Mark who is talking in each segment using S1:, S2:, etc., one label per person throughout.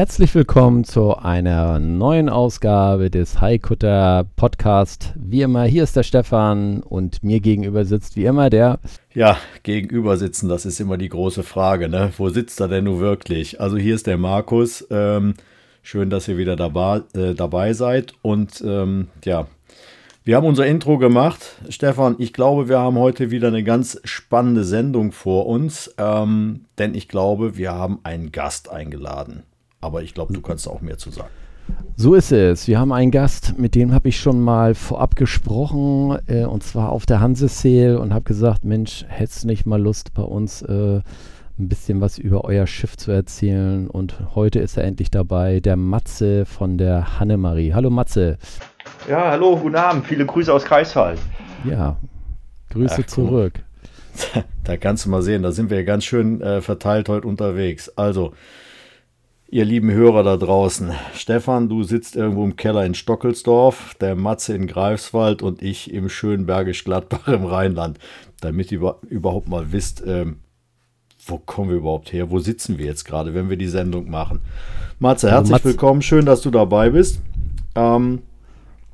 S1: Herzlich willkommen zu einer neuen Ausgabe des Haikutter Podcast. Wie immer, hier ist der Stefan und mir gegenüber sitzt wie immer der.
S2: Ja, gegenüber sitzen, das ist immer die große Frage, ne? Wo sitzt er denn nun wirklich? Also hier ist der Markus. Ähm, schön, dass ihr wieder dabei, äh, dabei seid. Und ähm, ja, wir haben unser Intro gemacht. Stefan, ich glaube, wir haben heute wieder eine ganz spannende Sendung vor uns, ähm, denn ich glaube, wir haben einen Gast eingeladen. Aber ich glaube, du kannst auch mehr zu sagen.
S1: So ist es. Wir haben einen Gast, mit dem habe ich schon mal vorab gesprochen, äh, und zwar auf der Hanseseel und habe gesagt, Mensch, hättest du nicht mal Lust bei uns äh, ein bisschen was über euer Schiff zu erzählen? Und heute ist er endlich dabei, der Matze von der Hannemarie. Hallo Matze.
S3: Ja, hallo, guten Abend. Viele Grüße aus Greifswald.
S1: Ja, Grüße
S2: Ach,
S1: zurück.
S2: Da kannst du mal sehen, da sind wir ganz schön äh, verteilt heute unterwegs. Also, ihr lieben Hörer da draußen, Stefan, du sitzt irgendwo im Keller in Stockelsdorf, der Matze in Greifswald und ich im schönen Bergisch Gladbach im Rheinland. Damit ihr über, überhaupt mal wisst, ähm, wo kommen wir überhaupt her? Wo sitzen wir jetzt gerade, wenn wir die Sendung machen? Matze, herzlich
S1: Matze-
S2: willkommen, schön, dass du dabei bist. Ähm,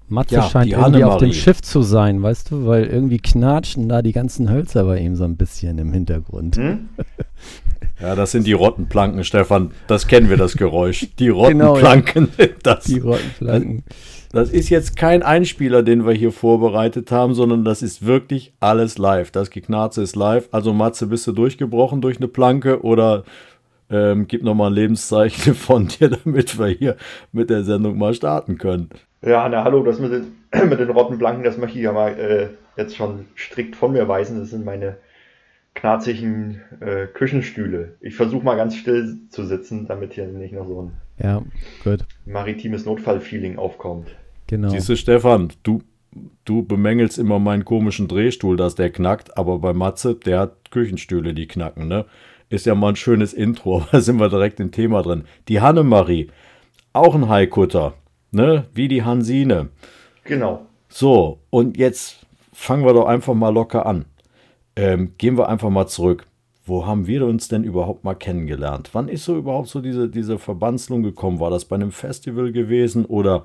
S1: Matze
S2: Ja,
S1: scheint irgendwie auf dem. Schiff zu sein, weißt du, weil irgendwie knatschen da die ganzen Hölzer bei ihm so ein bisschen im Hintergrund.
S3: Hm?
S2: Ja, das sind die Rottenplanken, Stefan. Das kennen wir, das Geräusch. Die
S1: Genau, ja.
S2: Rottenplanken. Das,
S1: Die Rottenflanken.
S2: das ist jetzt kein Einspieler, den wir hier vorbereitet haben, sondern das ist wirklich alles live. Das Geknarze ist live. Also Matze, bist du durchgebrochen durch eine Planke oder ähm, gib nochmal ein Lebenszeichen von dir, damit wir hier mit der Sendung mal starten können.
S3: Ja, na hallo, das mit den, mit den Rottenblanken, das möchte ich ja mal äh, jetzt schon strikt von mir weisen. Das sind meine knarzigen äh, Küchenstühle. Ich versuche mal ganz still zu sitzen, damit hier nicht noch so ein
S1: Ja, gut,
S3: maritimes Notfallfeeling aufkommt.
S1: genau.
S2: Siehst du, Stefan, du, du bemängelst immer meinen komischen Drehstuhl, dass der knackt, aber bei Matze, der hat Küchenstühle, die knacken, ne? Ist ja mal ein schönes Intro, aber da sind wir direkt im Thema drin. Die Hannemarie, auch ein Haikutter, ne? Wie die Hansine.
S3: Genau.
S2: So, und jetzt fangen wir doch einfach mal locker an. Ähm, gehen wir einfach mal zurück. Wo haben wir uns denn überhaupt mal kennengelernt? Wann ist so überhaupt so diese, diese Verbandslung gekommen? War das bei einem Festival gewesen oder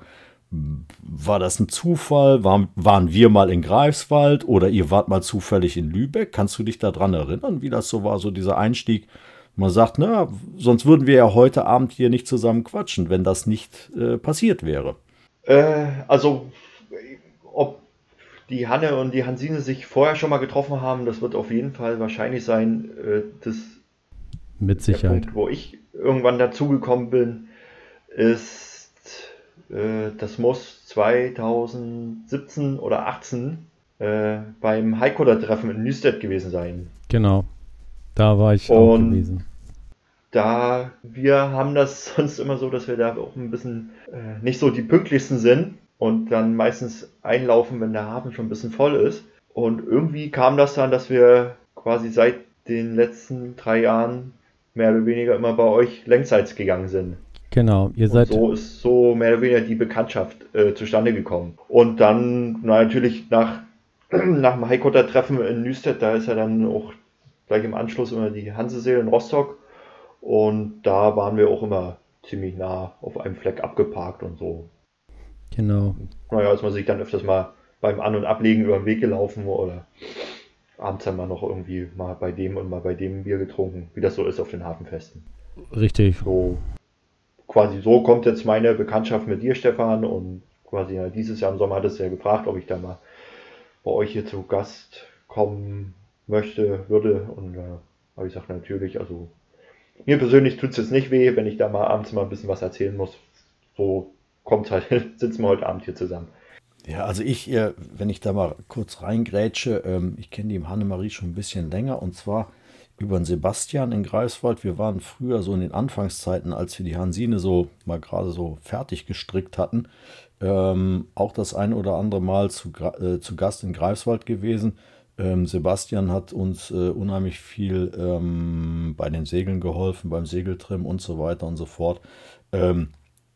S2: war das ein Zufall? Waren, waren wir mal in Greifswald oder ihr wart mal zufällig in Lübeck? Kannst du dich daran erinnern, wie das so war, so dieser Einstieg? Man sagt, na, sonst würden wir ja heute Abend hier nicht zusammen quatschen, wenn das nicht äh, passiert wäre.
S3: Äh, also, die Hanne und die Hansine sich vorher schon mal getroffen haben, das wird auf jeden Fall wahrscheinlich sein, äh, das
S1: Mit
S3: Der
S1: Sicherheit.
S3: Punkt, wo ich irgendwann dazugekommen bin, ist, äh, das muss 2017 oder 18 äh, beim Haikutter-Treffen in Nüstedt gewesen sein.
S1: Genau. Da war ich auch
S3: Und-
S1: gewesen.
S3: Da wir haben das sonst immer so, dass wir da auch ein bisschen äh, nicht so die pünktlichsten sind und dann meistens einlaufen, wenn der Hafen schon ein bisschen voll ist. Und irgendwie kam das dann, dass wir quasi seit den letzten drei Jahren mehr oder weniger immer bei euch längsseits gegangen sind.
S1: Genau, ihr
S3: Und
S1: seid.
S3: so ist so mehr oder weniger die Bekanntschaft äh, zustande gekommen. Und dann na, natürlich nach, nach dem Haikutter-Treffen in Nüstedt, da ist ja dann auch gleich im Anschluss immer die Hanseseel in Rostock. Und da waren wir auch immer ziemlich nah auf einem Fleck abgeparkt und so.
S1: Genau.
S3: Naja, ist man sich dann öfters mal beim An- und Ablegen über den Weg gelaufen oder abends haben wir noch irgendwie mal bei dem und mal bei dem Bier getrunken, wie das so ist auf den Hafenfesten.
S1: Richtig.
S3: So, quasi so kommt jetzt meine Bekanntschaft mit dir, Stefan. Und quasi ja, dieses Jahr im Sommer hattest du ja gefragt, ob ich da mal bei euch hier zu Gast kommen möchte, würde. Und äh, habe ich gesagt, natürlich. Also mir persönlich tut es jetzt nicht weh, wenn ich da mal abends mal ein bisschen was erzählen muss. So kommt halt, sitzen wir heute Abend hier zusammen.
S2: Ja, also ich, wenn ich da mal kurz reingrätsche, ähm, ich kenne die Hannemarie schon ein bisschen länger und zwar über den Sebastian in Greifswald. Wir waren früher so in den Anfangszeiten, als wir die Hansine so mal gerade so fertig gestrickt hatten, ähm, auch das ein oder andere Mal zu, äh, zu Gast in Greifswald gewesen. Ähm, Sebastian hat uns äh, unheimlich viel bei den Segeln geholfen, beim Segeltrim und so weiter und so fort.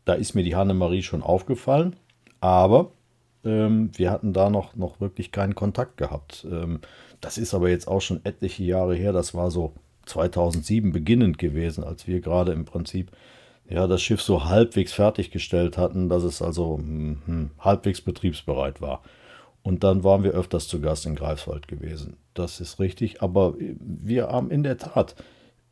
S2: Da ist mir die Hannemarie schon aufgefallen, aber ähm, wir hatten da noch, noch wirklich keinen Kontakt gehabt. Ähm, das ist aber jetzt auch schon etliche Jahre her. Das war so 2007 beginnend gewesen, als wir gerade im Prinzip ja, das Schiff so halbwegs fertiggestellt hatten, dass es also hm, hm, halbwegs betriebsbereit war. Und dann waren wir öfters zu Gast in Greifswald gewesen. Das ist richtig. Aber wir haben in der Tat,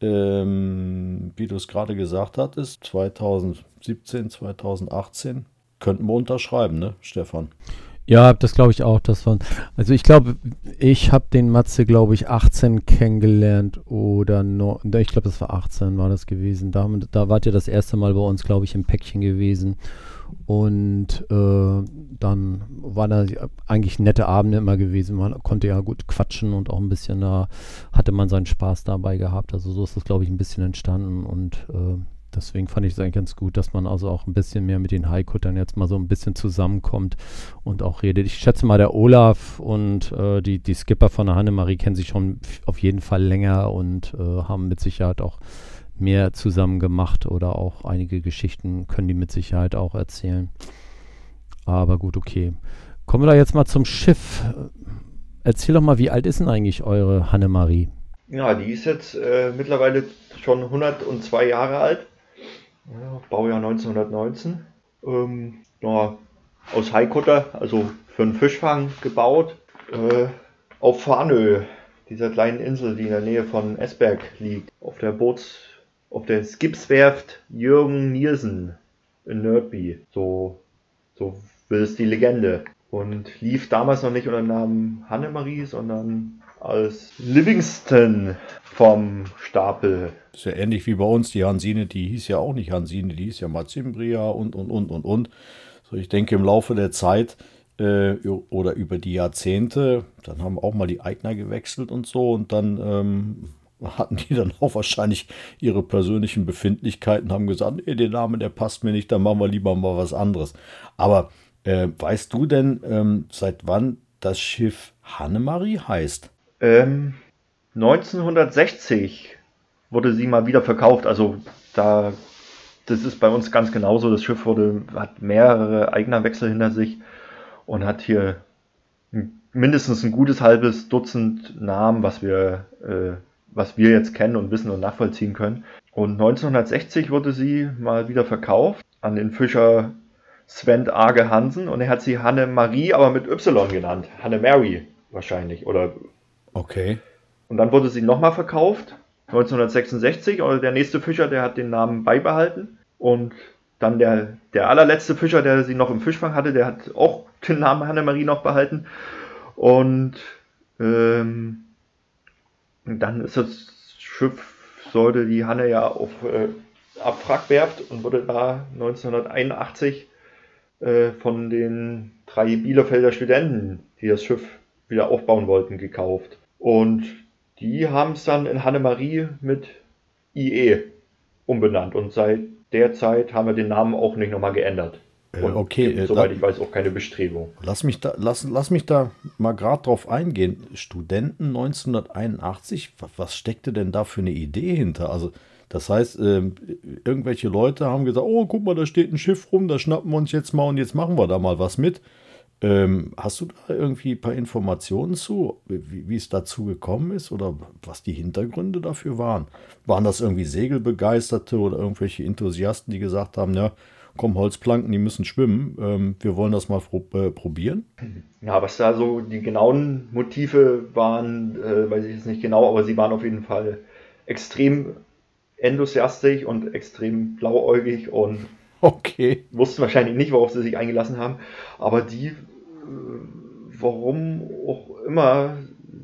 S2: ähm, wie du es gerade gesagt hattest, 2017, 2018 könnten wir unterschreiben, ne, Stefan?
S1: Ja, das glaube ich auch. Das waren, also ich glaube, ich habe den Matze, glaube ich, 18 kennengelernt oder no, ich glaube, das war 18 war das gewesen. Da, da wart ihr das erste Mal bei uns, glaube ich, im Päckchen gewesen. Und äh, dann waren da eigentlich nette Abende immer gewesen. Man konnte ja gut quatschen und auch ein bisschen da hatte man seinen Spaß dabei gehabt. Also so ist das, glaube ich, ein bisschen entstanden. Und äh, deswegen fand ich es eigentlich ganz gut, dass man also auch ein bisschen mehr mit den Haikuttern jetzt mal so ein bisschen zusammenkommt und auch redet. Ich schätze mal, der Olaf und äh, die, die Skipper von der Hannemarie kennen sich schon auf jeden Fall länger und äh, haben mit Sicherheit auch mehr zusammen gemacht oder auch einige Geschichten können die mit Sicherheit auch erzählen. Aber gut, okay. Kommen wir da jetzt mal zum Schiff. Erzähl doch mal, wie alt ist denn eigentlich eure Hannemarie?
S3: Ja, die ist jetzt äh, mittlerweile schon 102 Jahre alt. Ja, Baujahr 1919. Ähm, ja, aus Haikutter, also für einen Fischfang gebaut. Äh, auf Farnö, dieser kleinen Insel, die in der Nähe von Esberg liegt. Auf der Boots, auf der Skipswerft Jürgen Nielsen in Nördby. So, so will die Legende. Und lief damals noch nicht unter dem Namen Hannemarie, sondern als Livingston vom Stapel.
S2: Das ist ja ähnlich wie bei uns, die Hansine, die hieß ja auch nicht Hansine, die hieß ja Mazimbria und, und, und, und, und. So, ich denke, im Laufe der Zeit äh, oder über die Jahrzehnte, dann haben auch mal die Eigner gewechselt und so und dann ähm, hatten die dann auch wahrscheinlich ihre persönlichen Befindlichkeiten, haben gesagt, nee, der Name, der passt mir nicht, dann machen wir lieber mal was anderes. Aber äh, weißt du denn, ähm, seit wann das Schiff Hannemarie heißt?
S3: Ähm, 1960 wurde sie mal wieder verkauft. Also da, das ist bei uns ganz genauso. Das Schiff wurde, hat mehrere Eignerwechsel hinter sich und hat hier mindestens ein gutes halbes Dutzend Namen, was wir, äh, was wir jetzt kennen und wissen und nachvollziehen können. Und 1960 wurde sie mal wieder verkauft an den Fischer Sven Arge Hansen und er hat sie Hanne Marie, aber mit Y genannt. Hanne Mary wahrscheinlich oder
S2: Okay.
S3: Und dann wurde sie nochmal verkauft, 1966. Und der nächste Fischer, der hat den Namen beibehalten. Und dann der, der allerletzte Fischer, der sie noch im Fischfang hatte, der hat auch den Namen Hannemarie noch behalten. Und ähm, dann ist das Schiff, sollte die Hanne ja auf äh, Abwrackwerft und wurde da 1981 äh, von den drei Bielefelder Studenten, die das Schiff wieder aufbauen wollten, gekauft. Und die haben es dann in Hannemarie mit IE umbenannt. Und seit der Zeit haben wir den Namen auch nicht nochmal geändert.
S2: Äh, Und okay,
S3: gibt, soweit da, ich weiß, auch keine Bestrebung.
S2: Lass mich da, lass, lass mich da mal gerade drauf eingehen. Studenten 1981, was steckte denn da für eine Idee hinter? Also, das heißt, äh, irgendwelche Leute haben gesagt: Oh, guck mal, da steht ein Schiff rum, da schnappen wir uns jetzt mal und jetzt machen wir da mal was mit. Ähm, hast du da irgendwie ein paar Informationen zu, wie, wie, es dazu gekommen ist oder was die Hintergründe dafür waren? Waren das irgendwie Segelbegeisterte oder irgendwelche Enthusiasten, die gesagt haben, ja, komm, Holzplanken, die müssen schwimmen, ähm, wir wollen das mal äh, probieren?
S3: Ja, was da so die genauen Motive waren, äh, weiß ich jetzt nicht genau, aber sie waren auf jeden Fall extrem enthusiastisch und extrem blauäugig und
S2: Okay.
S3: Wussten wahrscheinlich nicht, worauf sie sich eingelassen haben. Aber die, äh, warum auch immer,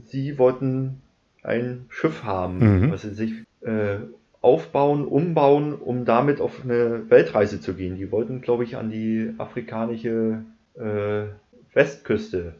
S3: sie wollten ein Schiff haben, mhm. was sie sich äh, aufbauen, umbauen, um damit auf eine Weltreise zu gehen. Die wollten, glaube ich, an die afrikanische äh, Westküste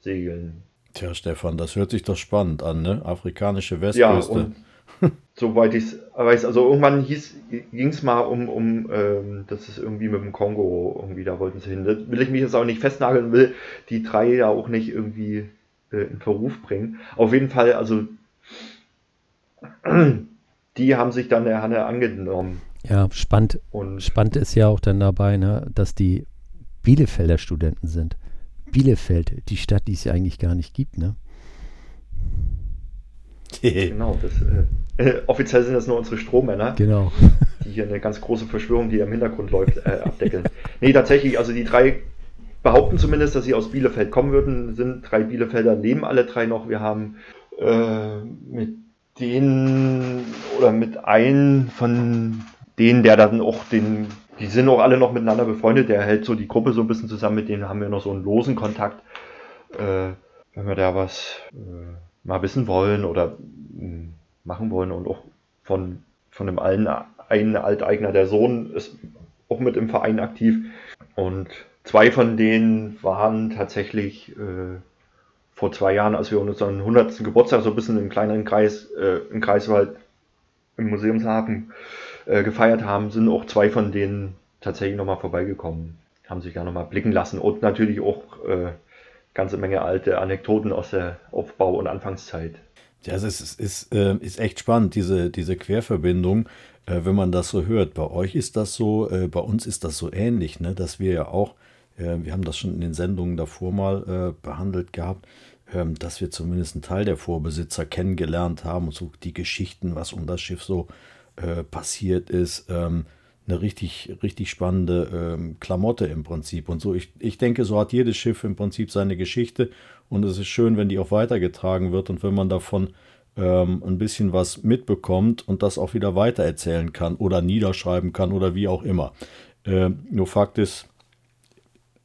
S3: segeln.
S2: Tja, Stefan, das hört sich doch spannend an, ne? Afrikanische Westküste. Ja,
S3: Soweit ich es weiß. Also irgendwann ging es mal um, um ähm, das ist irgendwie mit dem Kongo, irgendwie, da wollten sie hin. Da will ich mich jetzt auch nicht festnageln, will die drei ja auch nicht irgendwie äh, in Verruf bringen. Auf jeden Fall, also die haben sich dann der Hanne angenommen.
S1: Ja, spannend, und spannend ist ja auch dann dabei, ne, dass die Bielefelder Studenten sind. Bielefeld, die Stadt, die es ja eigentlich gar nicht gibt, ne?
S3: genau, das, äh, äh, offiziell sind das nur unsere Strohmänner,
S1: genau.
S3: die hier eine ganz große Verschwörung, die im Hintergrund läuft, äh, abdeckeln. nee, tatsächlich, also die drei behaupten zumindest, dass sie aus Bielefeld kommen würden, sind drei Bielefelder, leben alle drei noch. Wir haben äh, mit denen oder mit einem von denen, der dann auch den, die sind auch alle noch miteinander befreundet, der hält so die Gruppe so ein bisschen zusammen, mit denen haben wir noch so einen losen Kontakt. Äh, wenn wir da was äh, mal wissen wollen oder mh, hm, machen wollen und auch von, von dem allen einen Alteigner, der Sohn ist auch mit im Verein aktiv und zwei von denen waren tatsächlich äh, vor zwei Jahren, als wir unseren 100. Geburtstag so ein bisschen im kleineren Kreis, äh, im Kreiswald im Museumshafen äh, gefeiert haben, sind auch zwei von denen tatsächlich nochmal vorbeigekommen, haben sich da nochmal blicken lassen und natürlich auch äh, ganze Menge alte Anekdoten aus der Aufbau- und Anfangszeit.
S2: Ja, es ist, ist, äh, ist echt spannend, diese, diese Querverbindung, äh, wenn man das so hört. Bei euch ist das so, äh, bei uns ist das so ähnlich, ne? dass wir ja auch, äh, wir haben das schon in den Sendungen davor mal äh, behandelt gehabt, dass wir zumindest einen Teil der Vorbesitzer kennengelernt haben und so die Geschichten, was um das Schiff so äh, passiert ist. Ähm, eine richtig, richtig spannende ähm, Klamotte im Prinzip. Und so, ich, ich denke, so hat jedes Schiff im Prinzip seine Geschichte. Und es ist schön, wenn die auch weitergetragen wird und wenn man davon ähm, ein bisschen was mitbekommt und das auch wieder weitererzählen kann oder niederschreiben kann oder wie auch immer. Äh, nur Fakt ist,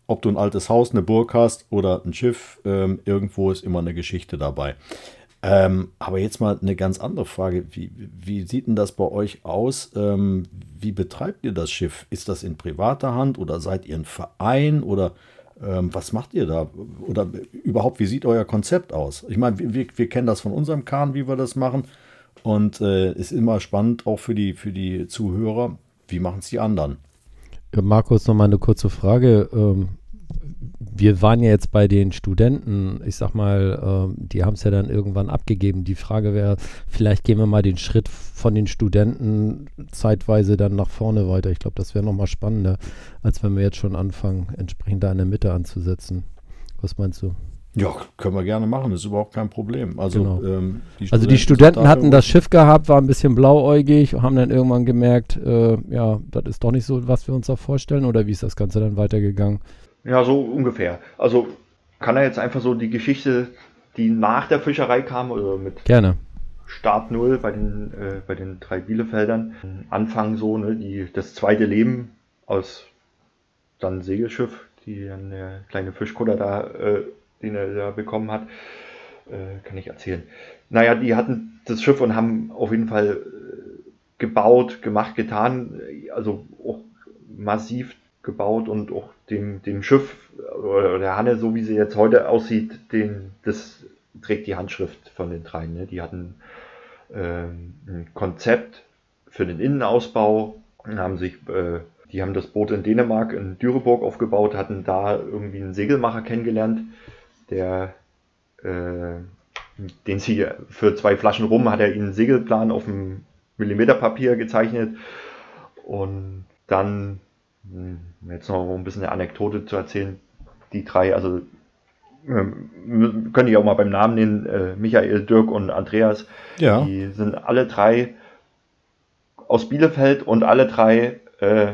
S2: ob du ein altes Haus, eine Burg hast oder ein Schiff, ähm, irgendwo ist immer eine Geschichte dabei. Ähm, aber jetzt mal eine ganz andere Frage. Wie, wie sieht denn das bei euch aus? Ähm, wie betreibt ihr das Schiff? Ist das in privater Hand oder seid ihr ein Verein oder ähm, was macht ihr da? Oder überhaupt, wie sieht euer Konzept aus? Ich meine, wir, wir kennen das von unserem Kahn, wie wir das machen. Und äh, ist immer spannend, auch für die, für die Zuhörer, wie machen es die anderen?
S1: Markus, nochmal eine kurze Frage. Ähm, wir waren ja jetzt bei den Studenten, ich sag mal, äh, die haben es ja dann irgendwann abgegeben. Die Frage wäre, vielleicht gehen wir mal den Schritt von den Studenten zeitweise dann nach vorne weiter. Ich glaube, das wäre nochmal spannender, als wenn wir jetzt schon anfangen, entsprechend da in der Mitte anzusetzen. Was meinst du?
S2: Ja, können wir gerne machen, ist überhaupt kein Problem. Also,
S1: genau. ähm, die also die Studenten hatten das Schiff gehabt, waren ein bisschen blauäugig und haben dann irgendwann gemerkt, äh, ja, das ist doch nicht so, was wir uns da vorstellen, oder wie ist das Ganze dann weitergegangen?
S3: Ja, so ungefähr. Also kann er jetzt einfach so die Geschichte, die nach der Fischerei kam, oder mit
S1: Gerne.
S3: Start Null bei den, äh, bei den drei Bielefeldern, anfangen so, ne, die, das zweite Leben aus dann Segelschiff, die dann der kleine Fischkutter da, äh, den er da bekommen hat, äh, kann ich erzählen. Naja, die hatten das Schiff und haben auf jeden Fall äh, gebaut, gemacht, getan, also auch massiv gebaut und auch dem, dem Schiff oder der Hanne, so wie sie jetzt heute aussieht, den, das trägt die Handschrift von den dreien. Ne? Die hatten ähm, ein Konzept für den Innenausbau haben sich, äh, die haben das Boot in Dänemark, in Düreburg aufgebaut, hatten da irgendwie einen Segelmacher kennengelernt, der äh, den sie für zwei Flaschen rum hat er ihnen einen Segelplan auf dem Millimeterpapier gezeichnet und dann jetzt noch ein bisschen eine Anekdote zu erzählen. Die drei, also ähm, können die auch mal beim Namen nennen, äh, Michael, Dirk und Andreas. Ja. Die sind alle drei aus Bielefeld und alle drei äh,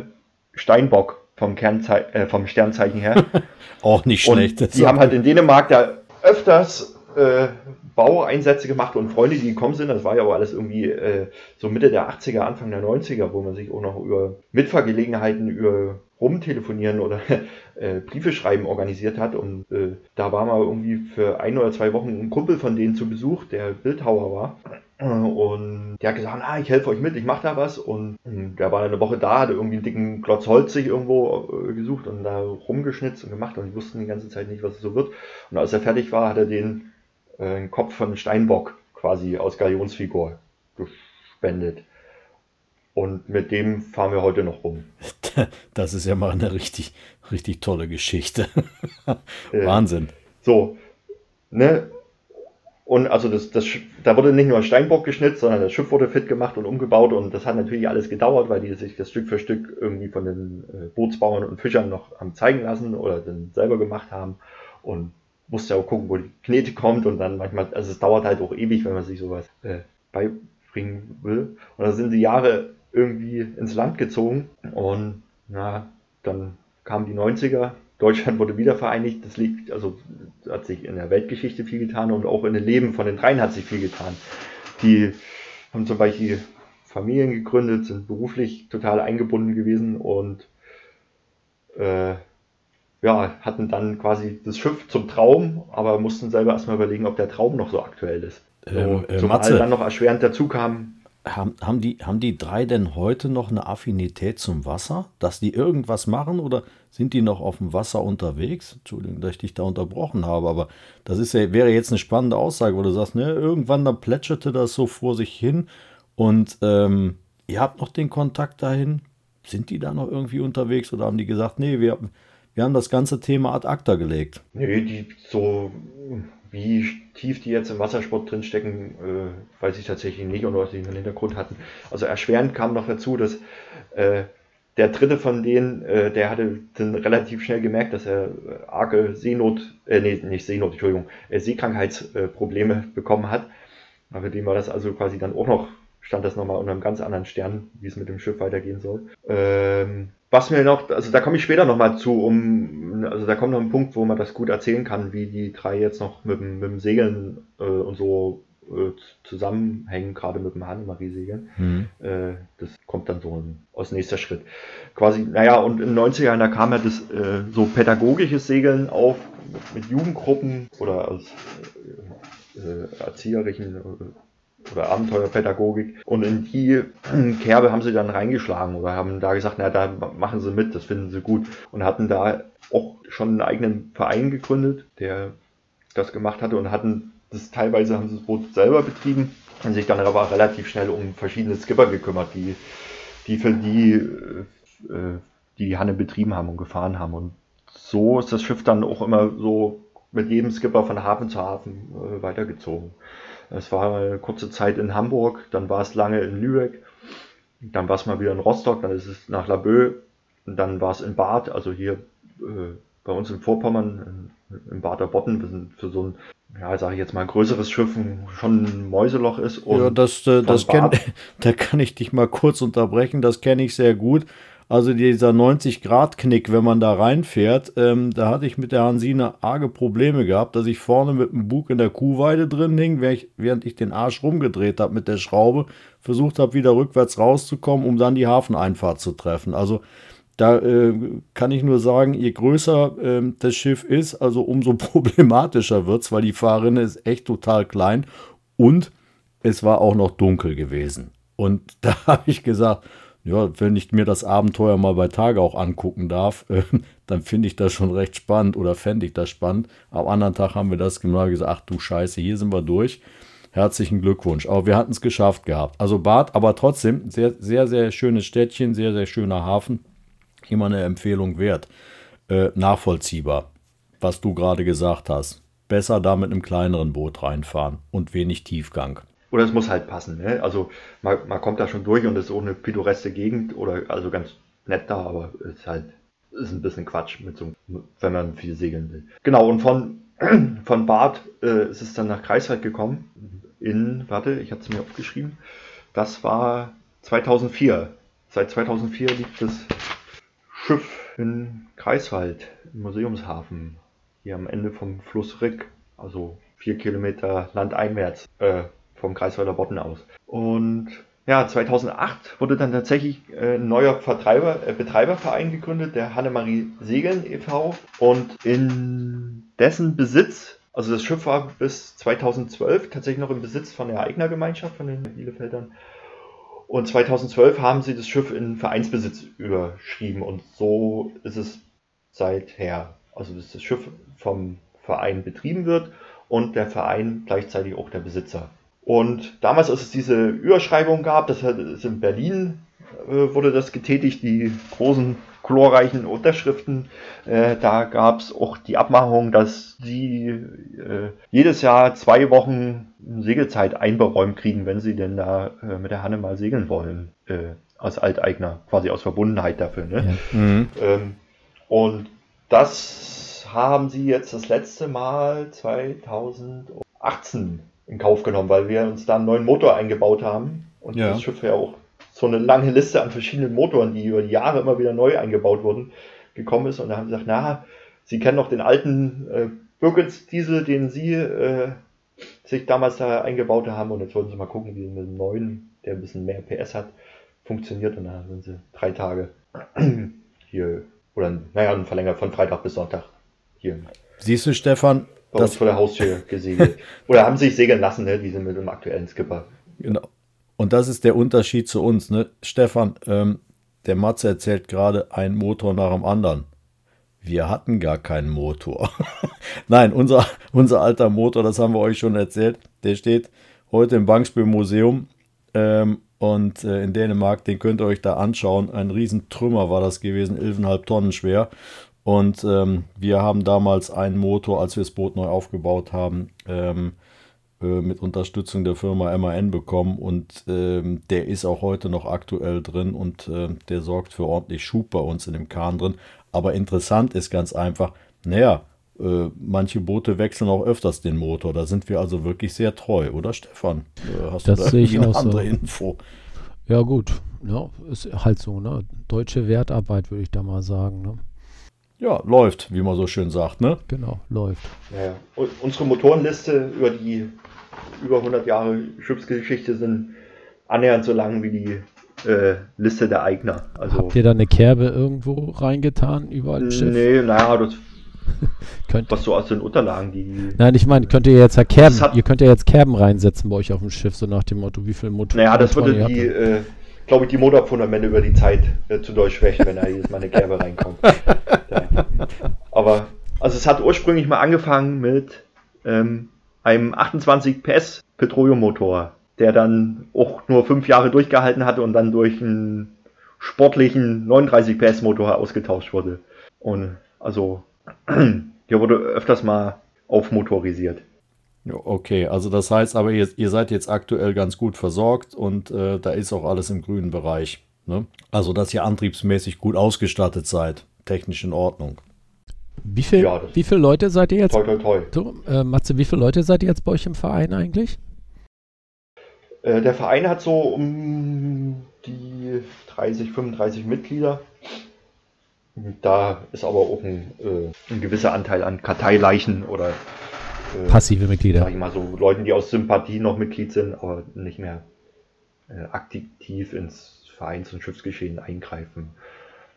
S3: Steinbock vom, Kernzei äh, vom Sternzeichen her.
S2: auch nicht schlecht.
S3: Und die haben halt in Dänemark da öfters äh, Baueinsätze gemacht und Freunde, die gekommen sind. Das war ja aber alles irgendwie äh, so Mitte der 80er, Anfang der 90er, wo man sich auch noch über Mitfahrgelegenheiten, über Rumtelefonieren oder äh, Briefe schreiben organisiert hat. Und äh, da war mal irgendwie für ein oder zwei Wochen ein Kumpel von denen zu Besuch, der Bildhauer war. Und der hat gesagt, ah, ich helfe euch mit, ich mache da was. Und der war eine Woche da, hatte irgendwie einen dicken Klotz Holz sich irgendwo äh, gesucht und da rumgeschnitzt und gemacht. Und die wussten die ganze Zeit nicht, was es so wird. Und als er fertig war, hat er den äh, Kopf von Steinbock quasi aus Galionsfigur gespendet. Und mit dem fahren wir heute noch rum.
S2: Das ist ja mal eine richtig, richtig tolle Geschichte. Wahnsinn.
S3: So, ne? Und also das, das, da wurde nicht nur Steinbock geschnitzt, sondern das Schiff wurde fit gemacht und umgebaut und das hat natürlich alles gedauert, weil die sich das Stück für Stück irgendwie von den äh, Bootsbauern und Fischern noch haben zeigen lassen oder dann selber gemacht haben und musste auch gucken, wo die Knete kommt und dann manchmal, also es dauert halt auch ewig, wenn man sich sowas äh, beibringen will. Und da sind die Jahre irgendwie ins Land gezogen und na, dann kamen die 90er, Deutschland wurde wieder vereinigt, das liegt, also hat sich in der Weltgeschichte viel getan und auch in den Leben von den dreien hat sich viel getan. Die haben zum Beispiel Familien gegründet, sind beruflich total eingebunden gewesen und äh, ja, hatten dann quasi das Schiff zum Traum, aber mussten selber erstmal überlegen, ob der Traum noch so aktuell ist.
S2: Ähm,
S3: äh, zumal Matze, dann noch erschwerend dazu kam,
S2: haben, haben, die, haben die drei denn heute noch eine Affinität zum Wasser? Dass die irgendwas machen oder sind die noch auf dem Wasser unterwegs? Entschuldigung, dass ich dich da unterbrochen habe, aber das ist ja, wäre jetzt eine spannende Aussage, wo du sagst, ne, irgendwann dann plätscherte das so vor sich hin und ähm, ihr habt noch den Kontakt dahin? Sind die da noch irgendwie unterwegs oder haben die gesagt, nee, wir, wir haben das ganze Thema ad acta gelegt?
S3: Nee, die so wie tief die jetzt im Wassersport drinstecken, äh, weiß ich tatsächlich nicht und was sie einen Hintergrund hatten. Also erschwerend kam noch dazu, dass äh, der dritte von denen, äh, der hatte dann relativ schnell gemerkt, dass er äh, arge Seenot, äh, nee, nicht Seenot, Entschuldigung, äh, Seekrankheitsprobleme bekommen hat. Für den war das also quasi dann auch noch, stand das nochmal unter einem ganz anderen Stern, wie es mit dem Schiff weitergehen soll. Ähm, was mir noch, also da komme ich später nochmal zu, um, also da kommt noch ein Punkt, wo man das gut erzählen kann, wie die drei jetzt noch mit, mit dem Segeln äh, und so äh, zusammenhängen, gerade mit dem Hannemarie-Segeln. Mhm. Äh, das kommt dann so ein, aus nächster Schritt. Quasi, naja, und in den 90er Jahren, da kam ja das äh, so pädagogisches Segeln auf mit Jugendgruppen oder aus äh, erzieherischen oder Abenteuerpädagogik. Und in die Kerbe haben sie dann reingeschlagen oder haben da gesagt, na, da machen sie mit, das finden sie gut. Und hatten da auch schon einen eigenen Verein gegründet, der das gemacht hatte und hatten das teilweise haben sie das Boot selber betrieben und sich dann aber relativ schnell um verschiedene Skipper gekümmert, die, die für die, äh, die Hanne betrieben haben und gefahren haben. Und so ist das Schiff dann auch immer so mit jedem Skipper von Hafen zu Hafen äh, weitergezogen. Es war eine kurze Zeit in Hamburg, dann war es lange in Lübeck, dann war es mal wieder in Rostock, dann ist es nach Laboe, und dann war es in Bad, also hier äh, bei uns in Vorpommern, in, in Bader Botten, wir sind für so ein, ja, sage ich jetzt mal, größeres Schiff schon ein Mäuseloch ist.
S2: ja, das, äh, das kenn, da kann ich dich mal kurz unterbrechen, das kenne ich sehr gut. Also dieser 90-Grad-Knick, wenn man da reinfährt, ähm, da hatte ich mit der Hansine arge Probleme gehabt, dass ich vorne mit dem Bug in der Kuhweide drin hing, während ich den Arsch rumgedreht habe mit der Schraube, versucht habe, wieder rückwärts rauszukommen, um dann die Hafeneinfahrt zu treffen. Also da äh, kann ich nur sagen, je größer äh, das Schiff ist, also umso problematischer wird es, weil die Fahrrinne ist echt total klein und es war auch noch dunkel gewesen. Und da habe ich gesagt, ja, wenn ich mir das Abenteuer mal bei Tage auch angucken darf, äh, dann finde ich das schon recht spannend oder fände ich das spannend. Am anderen Tag haben wir das gemacht, gesagt, ach du Scheiße, hier sind wir durch. Herzlichen Glückwunsch. Aber wir hatten es geschafft gehabt. Also Bad, aber trotzdem sehr, sehr, sehr schönes Städtchen, sehr, sehr schöner Hafen. Immer eine Empfehlung wert. Äh, nachvollziehbar, was du gerade gesagt hast. Besser da mit einem kleineren Boot reinfahren und wenig Tiefgang.
S3: Oder es muss halt passen. Ne? Also man, man kommt da schon durch und es ist auch eine pittoreske Gegend oder also ganz nett da, aber es ist halt ist ein bisschen Quatsch, mit so, wenn man viel segeln will. Genau, und von, von Bad äh, ist es dann nach Greifswald gekommen. In, warte, ich hatte es mir aufgeschrieben. Das war 2004. Seit 2004 liegt das Schiff in Greifswald, im Museumshafen, hier am Ende vom Fluss Rick, also vier Kilometer landeinwärts. Äh, vom Kreisweiler Botten aus. Und ja, 2008 wurde dann tatsächlich äh, ein neuer Vertreiber, äh, Betreiberverein gegründet, der Hannemarie Segeln e.V. Und in dessen Besitz, also das Schiff war bis 2012 tatsächlich noch im Besitz von der Eignergemeinschaft, von den Bielefeldern. Und 2012 haben sie das Schiff in Vereinsbesitz überschrieben und so ist es seither. Also dass das Schiff vom Verein betrieben wird und der Verein gleichzeitig auch der Besitzer Und damals, als es diese Überschreibung gab, das ist in Berlin, äh, wurde das getätigt, die großen chlorreichen Unterschriften. Äh, da gab es auch die Abmachung, dass sie äh, jedes Jahr zwei Wochen Segelzeit einberäumt kriegen, wenn sie denn da äh, mit der Hanne mal segeln wollen. Äh, als Alteigner, quasi aus Verbundenheit dafür. Ne? Ja. Mhm. Ähm, und das haben sie jetzt das letzte Mal 2018 in Kauf genommen, weil wir uns da einen neuen Motor eingebaut haben und ja. das Schiff ja auch so eine lange Liste an verschiedenen Motoren, die über die Jahre immer wieder neu eingebaut wurden, gekommen ist. Und da haben sie gesagt, na, Sie kennen noch den alten äh, Birkins Diesel, den Sie äh, sich damals da eingebaut haben. Und jetzt wollten Sie mal gucken, wie mit dem neuen, der ein bisschen mehr PS hat, funktioniert. Und dann sind Sie drei Tage hier, oder naja, ein Verlänger von Freitag bis Sonntag hier.
S2: Siehst du, Stefan,
S3: bei das uns vor der Haustür gesegelt. Oder haben sich segeln lassen, ne? die sind mit dem aktuellen Skipper.
S2: Genau. Und das ist der Unterschied zu uns. Ne? Stefan, ähm, der Matze erzählt gerade ein Motor nach dem anderen. Wir hatten gar keinen Motor. Nein, unser, unser alter Motor, das haben wir euch schon erzählt, der steht heute im Bankspiel Museum ähm, und äh, in Dänemark, den könnt ihr euch da anschauen. Ein Riesentrümmer war das gewesen, 11,5 Tonnen schwer. Und ähm, wir haben damals einen Motor, als wir das Boot neu aufgebaut haben, ähm, äh, mit Unterstützung der Firma MAN bekommen und ähm, der ist auch heute noch aktuell drin und äh, der sorgt für ordentlich Schub bei uns in dem Kahn drin. Aber interessant ist ganz einfach, naja, äh, manche Boote wechseln auch öfters den Motor. Da sind wir also wirklich sehr treu, oder Stefan?
S1: Äh, hast das du da sehe ich auch andere so. Info? Ja gut, ja, ist halt so, ne? Deutsche Wertarbeit würde ich da mal sagen, ne?
S2: Ja, läuft, wie man so schön sagt, ne?
S1: Genau, läuft.
S3: Ja, ja. unsere Motorenliste über die über 100 Jahre Schiffsgeschichte sind annähernd so lang wie die äh, Liste der Eigner.
S1: Also, Habt ihr da eine Kerbe irgendwo reingetan, überall im Schiff?
S3: Nee, naja, das was so aus den Unterlagen, die.
S1: Nein, ich meine, könnt ihr jetzt ja Kerben, hat, ihr könnt ja jetzt Kerben reinsetzen bei euch auf dem Schiff, so nach dem Motto, wie viel
S3: Motoren. Naja, das würde die, äh, glaube ich, die Motorfundamente über die Zeit äh, zu doll schwächen, wenn da jedes Mal eine Kerbe reinkommt. Aber, also es hat ursprünglich mal angefangen mit ähm, einem 28 PS Petroleummotor, der dann auch nur fünf Jahre durchgehalten hatte und dann durch einen sportlichen 39 PS Motor ausgetauscht wurde. Und also hier wurde öfters mal aufmotorisiert.
S2: Okay, also das heißt aber, ihr, ihr seid jetzt aktuell ganz gut versorgt und äh, da ist auch alles im grünen Bereich. Ne? Also, dass ihr antriebsmäßig gut ausgestattet seid, technisch in Ordnung.
S1: Wie, viel, ja, wie viele Leute seid ihr jetzt? Toi, toi, toi. So, äh, Matze, wie viele Leute seid ihr jetzt bei euch im Verein eigentlich?
S3: Äh, der Verein hat so um die 30, 35 Mitglieder. Da ist aber auch ein, äh, ein gewisser Anteil an Karteileichen oder
S1: äh, passive Mitglieder.
S3: Sag ich mal so, Leuten, die aus Sympathie noch Mitglied sind, aber nicht mehr äh, aktiv ins Vereins- und Schiffsgeschehen eingreifen.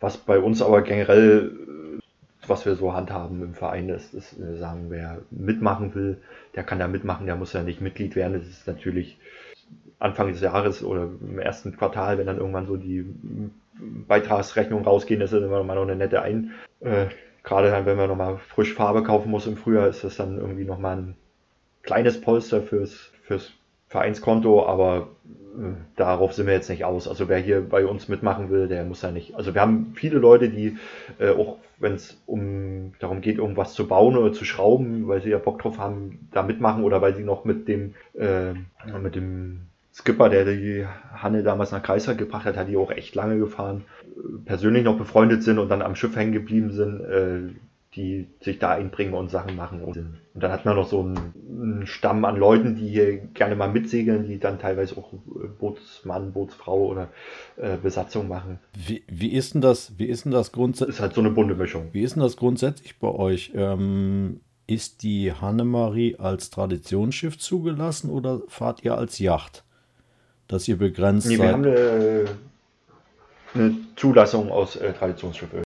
S3: Was bei uns aber generell, äh, was wir so handhaben im Verein ist, ist, wir sagen, wer mitmachen will, der kann da mitmachen, der muss ja nicht Mitglied werden. Das ist natürlich Anfang des Jahres oder im ersten Quartal, wenn dann irgendwann so die Beitragsrechnung rausgehen, das ist immer noch eine nette Ein. Äh, Gerade dann, wenn man nochmal frisch Farbe kaufen muss im Frühjahr, ist das dann irgendwie nochmal ein kleines Polster fürs, fürs Vereinskonto, aber äh, darauf sind wir jetzt nicht aus. Also wer hier bei uns mitmachen will, der muss ja nicht. Also wir haben viele Leute, die äh, auch, wenn es um darum geht, irgendwas zu bauen oder zu schrauben, weil sie ja Bock drauf haben, da mitmachen oder weil sie noch mit dem äh, mit dem Skipper, der die Hanne damals nach Kreisheit gebracht hat, hat die auch echt lange gefahren, persönlich noch befreundet sind und dann am Schiff hängen geblieben sind, äh, die sich da einbringen und Sachen machen. Und, dann hat man noch so einen, einen, Stamm an Leuten, die hier gerne mal mitsegeln, die dann teilweise auch Bootsmann, Bootsfrau oder äh, Besatzung machen.
S2: Wie, wie, ist denn das, wie ist denn das grundsätzlich?
S3: Ist halt so eine bunte Mischung.
S2: Wie ist denn das grundsätzlich bei euch? Ähm, ist die Hannemarie als Traditionsschiff zugelassen oder fahrt ihr als Yacht? dass ihr begrenzt
S3: nee, seid? Wir haben eine, eine Zulassung aus äh, Traditionsschifföl.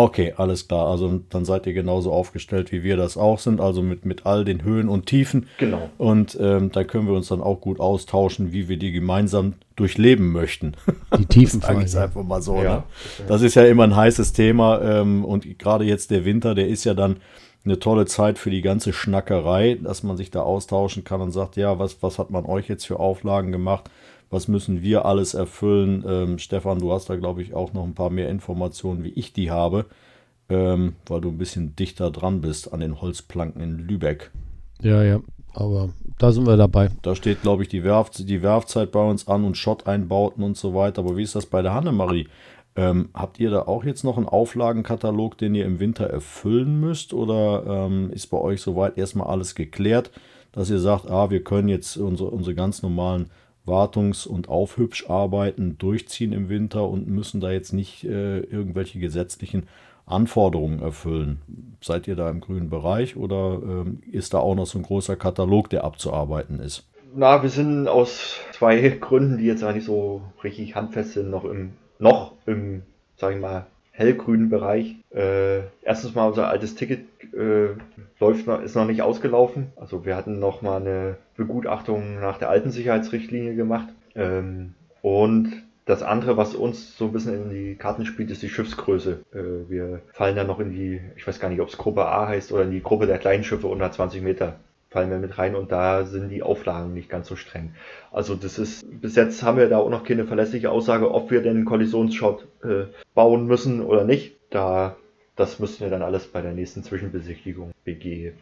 S2: Okay, alles klar. Also dann seid ihr genauso aufgestellt, wie wir das auch sind, also mit, mit all den Höhen und Tiefen.
S3: Genau.
S2: Und ähm, da können wir uns dann auch gut austauschen, wie wir die gemeinsam durchleben möchten.
S1: Die Tiefen
S2: sage ich einfach mal so. Ja. Ne? Das ist ja immer ein heißes Thema ähm, und gerade jetzt der Winter, der ist ja dann eine tolle Zeit für die ganze Schnackerei, dass man sich da austauschen kann und sagt, ja, was, was hat man euch jetzt für Auflagen gemacht? Was müssen wir alles erfüllen? Ähm, Stefan, du hast da, glaube ich, auch noch ein paar mehr Informationen, wie ich die habe, ähm, weil du ein bisschen dichter dran bist an den Holzplanken in Lübeck.
S1: Ja, ja, aber da sind wir dabei.
S2: Da steht, glaube ich, die, Werf die Werfzeit bei uns an und Schott-Einbauten und so weiter. Aber wie ist das bei der Hannemarie? Ähm, habt ihr da auch jetzt noch einen Auflagenkatalog, den ihr im Winter erfüllen müsst? Oder ähm, ist bei euch soweit erstmal alles geklärt, dass ihr sagt, ah, wir können jetzt unsere, unsere ganz normalen Wartungs- und Aufhübscharbeiten durchziehen im Winter und müssen da jetzt nicht äh, irgendwelche gesetzlichen Anforderungen erfüllen? Seid ihr da im grünen Bereich oder ähm, ist da auch noch so ein großer Katalog, der abzuarbeiten ist?
S3: Na, wir sind aus zwei Gründen, die jetzt eigentlich so richtig handfest sind, noch im noch im, sag ich mal, hellgrünen Bereich. Äh, erstens mal unser altes Ticket äh, läuft noch, ist noch nicht ausgelaufen. Also wir hatten noch mal eine Begutachtung nach der alten Sicherheitsrichtlinie gemacht. Ähm, und das andere, was uns so ein bisschen in die Karten spielt, ist die Schiffsgröße. Äh, wir fallen dann noch in die, ich weiß gar nicht, ob es Gruppe A heißt oder in die Gruppe der kleinen Schiffe unter 20 Meter fallen wir mit rein und da sind die Auflagen nicht ganz so streng. Also das ist, bis jetzt haben wir da auch noch keine verlässliche Aussage, ob wir den Kollisionsschott äh, bauen müssen oder nicht. Da, das müssen wir dann alles bei der nächsten Zwischenbesichtigung BG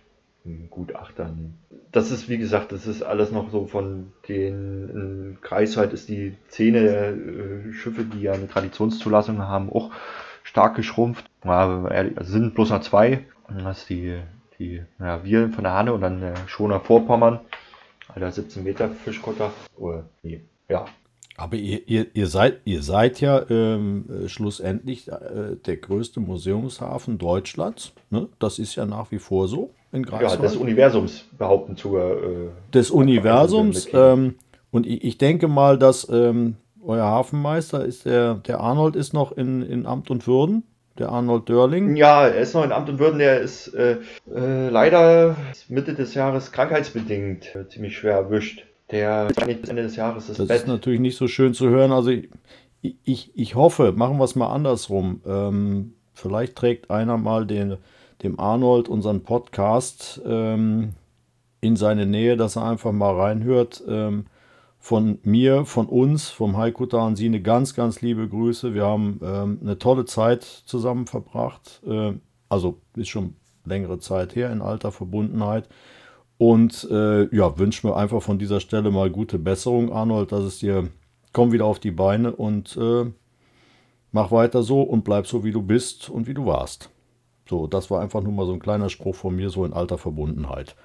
S3: Gutachtern. Das ist, wie gesagt, das ist alles noch so von den Kreis halt ist die Szene der äh, Schiffe, die ja eine Traditionszulassung haben, auch stark geschrumpft. Ja, also sind bloß noch zwei. Das ist die die ja, wir von der Hanne und dann der Schoner Vorpommern. Alter 17 Meter Fischkutter. Oder, nee, ja.
S2: Aber ihr, ihr, ihr, seid, ihr seid ja ähm, äh, schlussendlich äh, der größte Museumshafen Deutschlands. Ne? Das ist ja nach wie vor so
S3: in Greifswald. Ja, des Universums behaupten zu. Äh,
S2: des Universums. Ähm, und ich, ich, denke mal, dass ähm, euer Hafenmeister ist der, der Arnold ist noch in, in Amt und Würden der Arnold Dörling.
S3: Ja, er ist noch in Amt und Würden. Der ist äh, äh, leider Mitte des Jahres krankheitsbedingt äh, ziemlich schwer erwischt. Der ist bis Ende des Jahres
S2: das, das Bett. ist natürlich nicht so schön zu hören. Also ich, ich, ich hoffe, machen wir es mal andersrum. Ähm, vielleicht trägt einer mal den, dem Arnold unseren Podcast ähm, in seine Nähe, dass er einfach mal reinhört. Ähm, von mir, von uns, vom Heiko Tansine ganz, ganz liebe Grüße. Wir haben ähm, eine tolle Zeit zusammen verbracht. Äh, also ist schon längere Zeit her in alter Verbundenheit. Und äh, ja, wünschen wir einfach von dieser Stelle mal gute Besserung, Arnold, dass es dir, komm wieder auf die Beine und äh, mach weiter so und bleib so, wie du bist und wie du warst. So, das war einfach nur mal so ein kleiner Spruch von mir, so in alter Verbundenheit.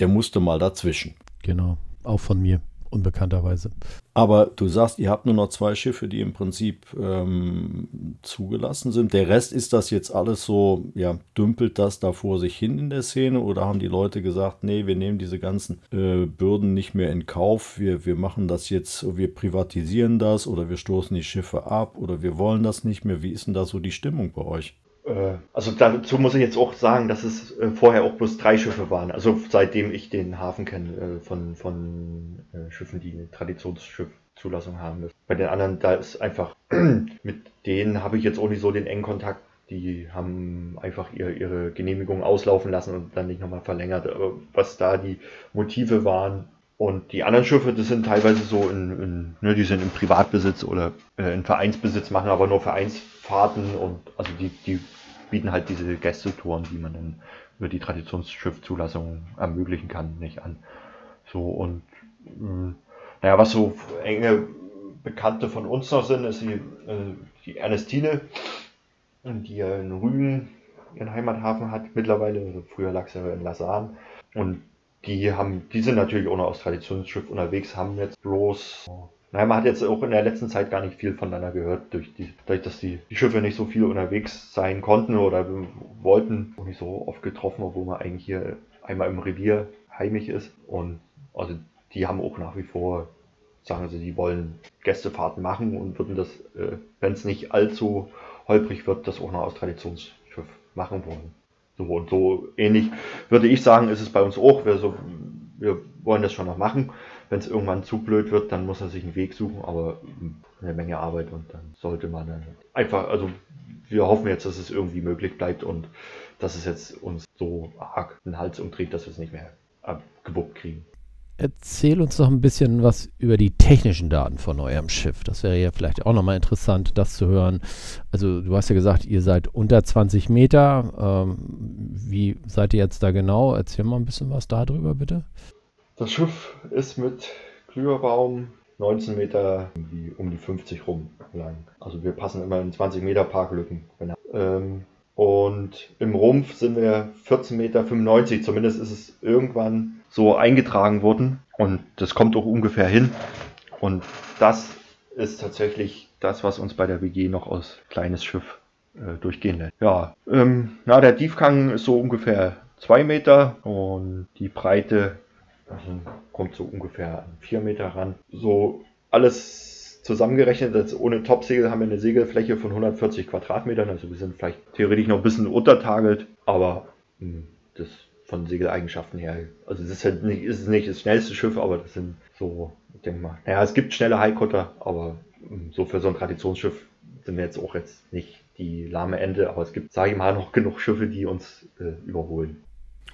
S2: Der musste mal dazwischen.
S1: Genau, auch von mir unbekannterweise.
S2: Aber du sagst, ihr habt nur noch zwei Schiffe, die im Prinzip ähm, zugelassen sind. Der Rest ist das jetzt alles so, ja, dümpelt das da vor sich hin in der Szene oder haben die Leute gesagt, nee, wir nehmen diese ganzen äh, Bürden nicht mehr in Kauf, wir, wir machen das jetzt, wir privatisieren das oder wir stoßen die Schiffe ab oder wir wollen das nicht mehr. Wie ist denn da so die Stimmung bei euch?
S3: Äh, also dazu muss ich jetzt auch sagen, dass es äh, vorher auch bloß drei Schiffe waren. Also seitdem ich den Hafen kenne, äh, von, von Schiffen, die eine Traditionsschiffzulassung haben. Bei den anderen, da ist einfach, mit denen habe ich jetzt auch nicht so den engen Kontakt. Die haben einfach ihre, ihre Genehmigung auslaufen lassen und dann nicht nochmal verlängert. Aber was da die Motive waren, und die anderen Schiffe, das sind teilweise so in, in ne, die sind im Privatbesitz oder äh, in Vereinsbesitz, machen aber nur Vereinsfahrten und also die, die bieten halt diese Gästetouren, die man dann über die Traditionsschiffzulassung ermöglichen kann, nicht an. So und mh, hm, naja, was so enge Bekannte von uns noch sind, ist die, äh, die Ernestine, die ja in Rügen ihren Heimathafen hat mittlerweile. Also früher lag sie in Lausanne. Und die haben, die sind natürlich auch noch aus Traditionsschiff unterwegs, haben jetzt bloß, naja, man hat jetzt auch in der letzten Zeit gar nicht viel voneinander gehört, durch die, dadurch, dass die, die Schiffe nicht so viel unterwegs sein konnten oder wollten, auch nicht so oft getroffen, obwohl man eigentlich hier einmal im Revier heimisch ist. Und also die haben auch nach wie vor, sagen sie, die wollen Gästefahrten machen und würden das, äh, wenn es nicht allzu holprig wird, das auch noch aus Traditionsschiff machen wollen. So und so ähnlich würde ich sagen, ist es bei uns auch. Wir, so, wir wollen das schon noch machen. Wenn es irgendwann zu blöd wird, dann muss er sich einen Weg suchen, aber eine Menge Arbeit und dann sollte man dann einfach, also wir hoffen jetzt, dass es irgendwie möglich bleibt und dass es jetzt uns so arg den Hals umdreht, dass wir es nicht mehr gewuppt kriegen.
S1: Erzähl uns doch ein bisschen was über die technischen Daten von eurem Schiff. Das wäre ja vielleicht auch nochmal interessant, das zu hören. Also du hast ja gesagt, ihr seid unter 20 Meter. Ähm, wie seid ihr jetzt da genau? Erzähl mal ein bisschen was darüber, bitte.
S3: Das Schiff ist mit Glühbaum 19 Meter um die 50 rum lang. Also wir passen immer in 20 Meter Parklücken. Ähm, und im Rumpf sind wir 14,95 Meter. Zumindest ist es irgendwann so eingetragen worden. Und das kommt auch ungefähr hin. Und das ist tatsächlich das, was uns bei der WG noch aus kleines Schiff äh, durchgehen lässt. Ja, ähm, na, der Tiefgang ist so ungefähr 2 Meter und die Breite also kommt so ungefähr an 4 Meter ran. So alles zusammengerechnet, als ohne Topsegel haben wir eine Segelfläche von 140 Quadratmetern. Also wir sind vielleicht theoretisch noch ein bisschen untertagelt, aber mh, hm, das von Segeleigenschaften her. Also es ist halt nicht, ist nicht das schnellste Schiff, aber das sind so, ich denke mal. Naja, es gibt schnelle Highcutter, aber mh, hm, so für so ein Traditionsschiff sind wir jetzt auch jetzt nicht die lahme Ende, aber es gibt, sage ich mal, noch genug Schiffe, die uns äh, überholen.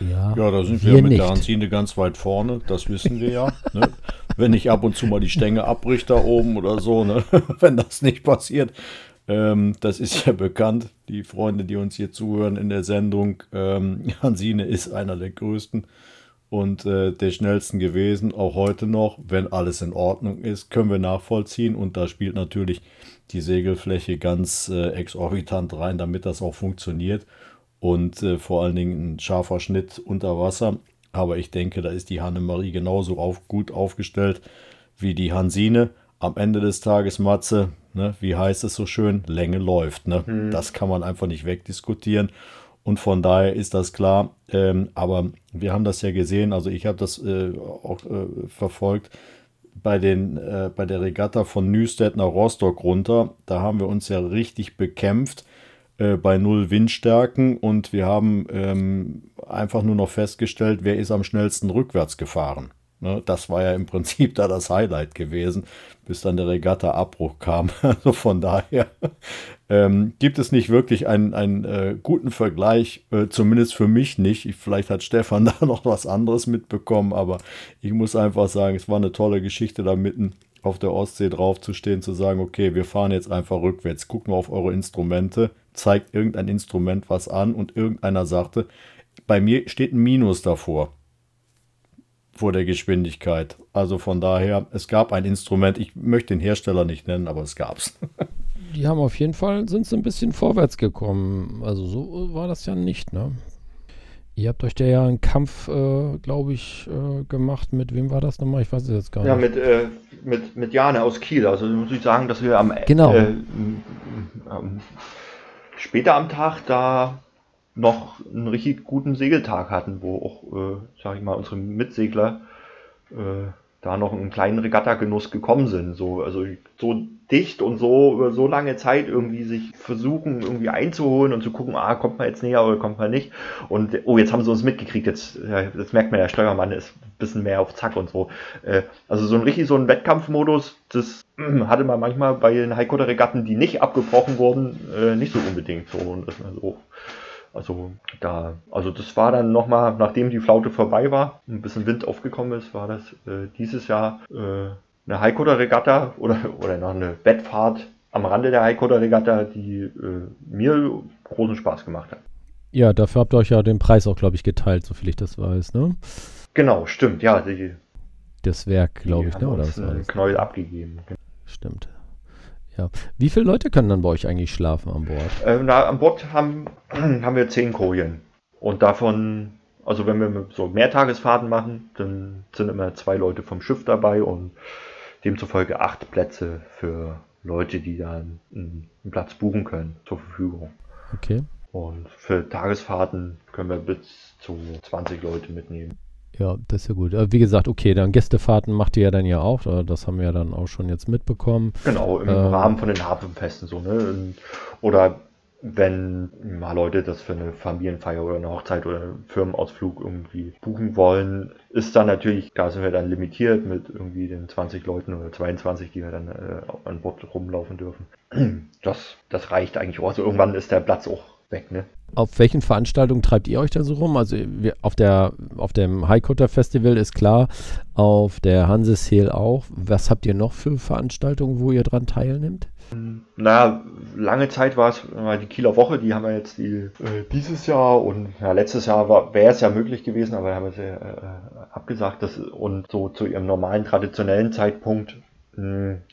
S2: Ja, ja da sind wir, wir mit nicht. der Hanzine ganz weit vorne, das wissen wir ja. Ne? Wenn ich ab und zu mal die Stänge abbricht da oben oder so, ne? wenn das nicht passiert. Ähm, das ist ja bekannt, die Freunde, die uns hier zuhören in der Sendung. Ähm, Hansine ist einer der größten und äh, der schnellsten gewesen, auch heute noch. Wenn alles in Ordnung ist, können wir nachvollziehen und da spielt natürlich die Segelfläche ganz äh, exorbitant rein, damit das auch funktioniert und äh, vor allen Dingen ein scharfer Schnitt unter Wasser. Aber ich denke, da ist die Hannemarie genauso auf, gut aufgestellt wie die Hansine. Am Ende des Tages, Matze, ne, wie heißt es so schön, Länge läuft. Ne? Mhm. Das kann man einfach nicht wegdiskutieren. Und von daher ist das klar. Ähm, aber wir haben das ja gesehen, also ich habe das äh, auch äh, verfolgt bei, den, äh, bei der Regatta von Nüstedt nach Rostock runter. Da haben wir uns ja richtig bekämpft äh, bei null Windstärken und wir haben ähm, einfach nur noch festgestellt, wer ist am schnellsten rückwärts gefahren. Ne, das war ja im Prinzip da das Highlight gewesen, bis dann der Regatta-Abbruch kam. Also von daher ähm, gibt es nicht wirklich einen, einen äh, guten Vergleich, äh, zumindest für mich nicht. Ich, vielleicht hat Stefan da noch was anderes mitbekommen, aber ich muss einfach sagen, es war eine tolle Geschichte da mitten auf der Ostsee draufzustehen, zu sagen, okay, wir fahren jetzt einfach rückwärts, gucken auf eure Instrumente, zeigt irgendein Instrument was an und irgendeiner sagte, bei mir steht ein Minus davor, vor der Geschwindigkeit. Also von daher, es gab ein Instrument, ich möchte den Hersteller nicht nennen, aber es gab es.
S1: Die haben auf jeden Fall, sind sie ein bisschen vorwärts gekommen. Also so war das ja nicht, ne? Ihr habt euch da ja einen Kampf, äh, glaube ich, äh, gemacht. Mit wem war das nochmal? Ich weiß es jetzt gar
S3: ja,
S1: nicht.
S3: Ja, mit, äh, mit, mit Jane aus Kiel. Also muss ich sagen, dass wir am
S1: genau.
S3: Äh, später am Tag da noch einen richtig guten Segeltag hatten, wo auch, äh, sag ich mal, unsere Mitsegler äh, da noch einen kleinen Regatta-Genuss gekommen sind. So, also so dicht und so über so lange Zeit irgendwie sich versuchen, irgendwie einzuholen und zu gucken, ah, kommt man jetzt näher oder kommt man nicht. Und oh, jetzt haben sie uns mitgekriegt, jetzt, jetzt merkt man, der Steuermann ist ein bisschen mehr auf Zack und so. Äh, also so ein richtig so ein Wettkampfmodus, das äh, hatte man manchmal bei den Heikoder-Regatten, die nicht abgebrochen wurden, äh, nicht so unbedingt so. Und das, also, also da, also das war dann nochmal, nachdem die Flaute vorbei war, ein bisschen Wind aufgekommen ist, war das äh, dieses Jahr äh, eine Haikutter-Regatta oder, oder noch eine Bettfahrt am Rande der Haikutter-Regatta, die äh, mir großen Spaß gemacht hat.
S1: Ja, dafür habt ihr euch ja den Preis auch, glaube ich, geteilt, soviel ich das weiß, ne?
S3: Genau, stimmt, ja. Die,
S1: das Werk, glaube ich, ne?
S3: Oder was war das? Knäuel abgegeben.
S1: Stimmt. Ja. Wie viele Leute können dann bei euch eigentlich schlafen an Bord?
S3: Äh, na, an Bord haben, haben wir zehn Kojen. Und davon, also wenn wir so Mehrtagesfahrten machen, dann sind immer zwei Leute vom Schiff dabei und demzufolge acht Plätze für Leute, die dann einen, einen Platz buchen können, zur Verfügung.
S1: Okay.
S3: Und für Tagesfahrten können wir bis zu 20 Leute mitnehmen.
S1: Ja, das ist ja gut. Wie gesagt, okay, dann Gästefahrten macht ihr ja dann ja auch. Das haben wir ja dann auch schon jetzt mitbekommen.
S3: Genau, im ähm, Rahmen von den Hafenfesten so, ne? Oder wenn mal Leute das für eine Familienfeier oder eine Hochzeit oder einen Firmenausflug irgendwie buchen wollen, ist dann natürlich, da sind wir dann limitiert mit irgendwie den 20 Leuten oder 22, die wir dann äh, an Bord rumlaufen dürfen. das, das reicht eigentlich auch. Also irgendwann ist der Platz auch weg, ne?
S1: Auf welchen Veranstaltungen treibt ihr euch da so rum? Also wir, auf, der, auf dem Highcutter Festival ist klar, auf der Hanse Sale auch. Was habt ihr noch für Veranstaltungen, wo ihr dran teilnimmt?
S3: Na, lange Zeit war es die Kieler Woche, die haben wir jetzt die, äh, dieses Jahr und ja, letztes Jahr wäre es ja möglich gewesen, aber haben wir sie äh, abgesagt. Das, und so zu ihrem normalen, traditionellen Zeitpunkt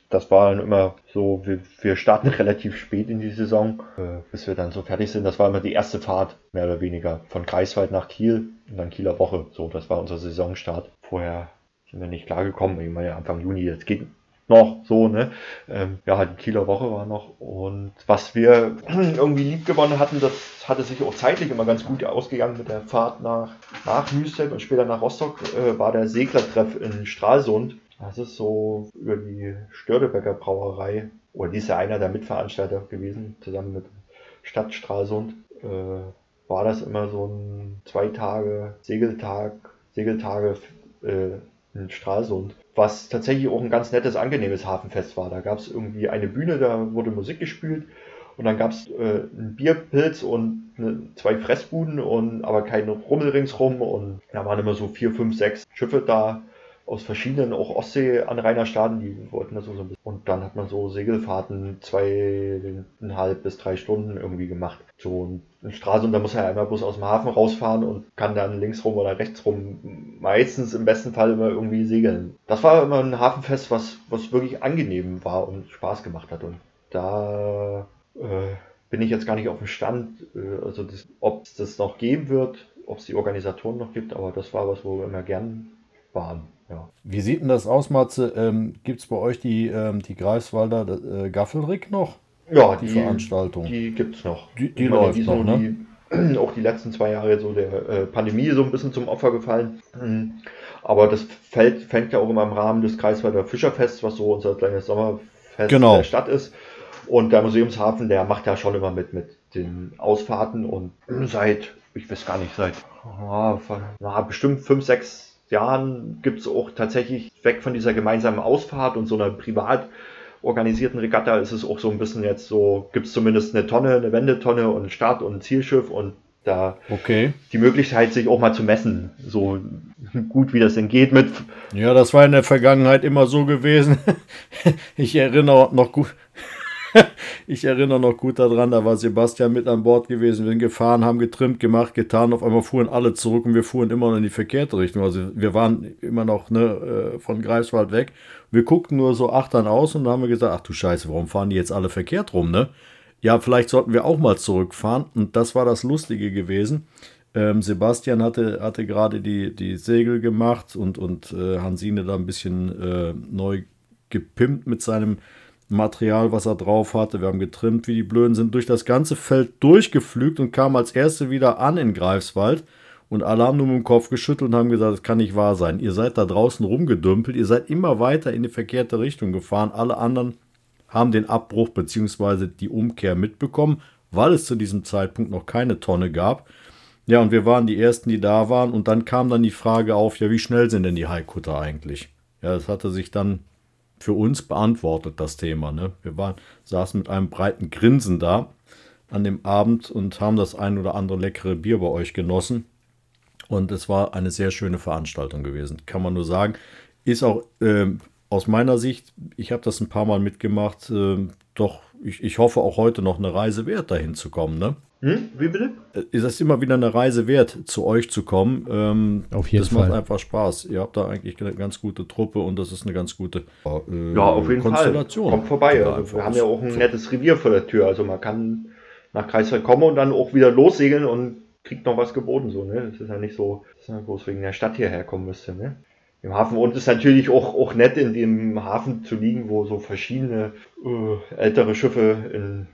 S3: das war dann immer so, wir, wir starten relativ spät in die Saison, äh, bis wir dann so fertig sind. Das war immer die erste Fahrt, mehr oder weniger, von Greifswald nach Kiel und dann Kieler Woche. So, das war unser Saisonstart. Vorher sind wir nicht klargekommen. Ich meine, Anfang Juni, jetzt geht noch so, ne? Ähm, ja, die Kieler Woche war noch. Und was wir irgendwie lieb gewonnen hatten, das hatte sich auch zeitlich immer ganz gut ausgegangen mit der Fahrt nach, nach Nüstedt und später nach Rostock, äh, war der Seglertreff in Stralsund. Das ist so über die Störtebecker Brauerei, oder die ist ja einer der Mitveranstalter gewesen, zusammen mit Stadt Stralsund, äh, war das immer so ein zwei Tage Segeltag, Segeltage äh, in Stralsund, was tatsächlich auch ein ganz nettes, angenehmes Hafenfest war. Da gab es irgendwie eine Bühne, da wurde Musik gespielt. Und dann gab es äh, einen Bierpilz und eine, zwei Fressbuden und aber kein Rummel ringsrum und da waren immer so vier, fünf, sechs Schiffe da aus verschiedenen auch Ostsee-Anrainerstaaten, die wollten das so ein bisschen. Und dann hat man so Segelfahrten zweieinhalb bis drei Stunden irgendwie gemacht. So in Stralsund, da muss er ja einmal bloß aus dem Hafen rausfahren und kann dann links rum oder rechts rum meistens im besten Fall immer irgendwie segeln. Das war immer ein Hafenfest, was, was wirklich angenehm war und Spaß gemacht hat. Und da äh, bin ich jetzt gar nicht auf dem Stand, äh, also ob es das noch geben wird, ob es die Organisatoren noch gibt, aber das war was, wo wir immer gern waren. Ja.
S2: Wie sieht denn das aus, Matze? Ähm, Gibt es bei euch die, ähm, die Greifswalder äh, Gaffelrick noch?
S3: Ja, die, die Veranstaltung. Die gibt es noch.
S2: Die, die läuft noch, ne?
S3: Die, auch die letzten zwei Jahre so der äh, Pandemie so ein bisschen zum Opfer gefallen. Mhm. Aber das fällt, fängt ja auch immer im Rahmen des Kreiswalder Fischerfests, was so unser kleines Sommerfest
S2: genau.
S3: der Stadt ist. Und der Museumshafen, der macht ja schon immer mit mit den Ausfahrten und seit, ich weiß gar nicht, seit oh, bestimmt fünf, sechs Jahren gibt es auch tatsächlich weg von dieser gemeinsamen Ausfahrt und so einer privat organisierten Regatta ist es auch so ein bisschen jetzt so, gibt es zumindest eine Tonne, eine Wendetonne und ein Start- und ein Zielschiff und da
S2: okay.
S3: die Möglichkeit, sich auch mal zu messen, so gut wie das denn geht mit.
S2: Ja, das war in der Vergangenheit immer so gewesen. ich erinnere noch gut, ich erinnere noch gut daran, da war Sebastian mit an Bord gewesen. Wir sind gefahren, haben getrimmt, gemacht, getan. Auf einmal fuhren alle zurück und wir fuhren immer noch in die verkehrte Richtung. Also wir waren immer noch ne, äh, von Greifswald weg. Wir guckten nur so achtern aus und dann haben wir gesagt, ach du Scheiße, warum fahren die jetzt alle verkehrt rum, ne? Ja, vielleicht sollten wir auch mal zurückfahren. Und das war das Lustige gewesen. Ähm, Sebastian hatte, hatte gerade die, die Segel gemacht und, und äh, Hansine da ein bisschen äh, neu gepimpt mit seinem Material, was er drauf hatte. Wir haben getrimmt wie die Blöden, sind durch das ganze Feld durchgeflügt und kamen als Erste wieder an in Greifswald. Und alle haben nur mit Kopf geschüttelt und haben gesagt, das kann nicht wahr sein. Ihr seid da draußen rumgedümpelt, ihr seid immer weiter in die verkehrte Richtung gefahren. Alle anderen haben den Abbruch bzw. die Umkehr mitbekommen, weil es zu diesem Zeitpunkt noch keine Tonne gab. Ja, und wir waren die Ersten, die da waren. Und dann kam dann die Frage auf, ja, wie schnell sind denn die Haikutter eigentlich? Ja, das hatte sich dann für uns beantwortet, das Thema. Ne? Wir waren, saßen mit einem breiten Grinsen da an dem Abend und haben das ein oder andere leckere Bier bei euch genossen. Und es war eine sehr schöne Veranstaltung gewesen, kann man nur sagen. Ist auch äh, aus meiner Sicht, ich habe das ein paar Mal mitgemacht, äh, doch ich, ich hoffe auch heute noch eine Reise wert, dahin zu kommen. Ne?
S3: Hm? Wie bitte?
S2: Äh, ist es immer wieder eine Reise wert, zu euch zu kommen. Ähm,
S1: auf jeden
S2: das
S1: Fall.
S2: macht einfach Spaß. Ihr habt da eigentlich eine ganz gute Truppe und das ist eine ganz gute
S3: äh, ja, auf jeden
S2: Konstellation.
S3: Fall. Kommt vorbei. Also wir haben ja auch ein nettes Revier vor der Tür. Also man kann nach Kreiswald kommen und dann auch wieder lossegeln und kriegt noch was geboten. So, ne? Das ist ja nicht so, dass man bloß wegen der Stadt hierher kommen müsste. Ne? Im Hafen und es ist natürlich auch, auch nett, in dem Hafen zu liegen, wo so verschiedene äh, ältere Schiffe in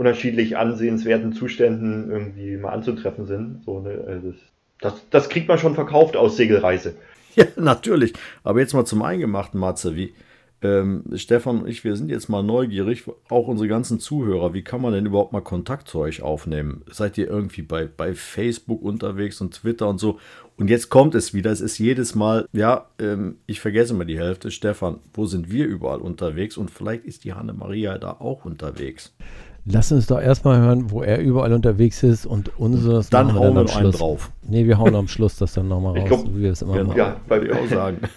S3: unterschiedlich ansehenswerten Zuständen irgendwie mal anzutreffen sind. So, ne, äh, das, das, das kriegt man schon verkauft aus Segelreise.
S2: Ja, natürlich. Aber jetzt mal zum Eingemachten, Matze. Wie, Ähm, Stefan und ich, wir sind jetzt mal neugierig, auch unsere ganzen Zuhörer, wie kann man denn überhaupt mal Kontakt zu euch aufnehmen? Seid ihr irgendwie bei, bei Facebook unterwegs und Twitter und so? Und jetzt kommt es wieder, es ist jedes Mal, ja, ähm, ich vergesse mal die Hälfte. Stefan, wo sind wir überall unterwegs? Und vielleicht ist die Hanne Maria da auch unterwegs.
S1: Lass uns doch erstmal hören, wo er überall unterwegs ist und unseres
S2: Dann hauen wir
S1: am
S2: noch einen drauf.
S1: Nee, wir hauen am Schluss das dann nochmal raus,
S3: glaub,
S1: wie wir es immer
S2: genau.
S1: machen.
S3: Ja, weil
S2: ich auch sagen.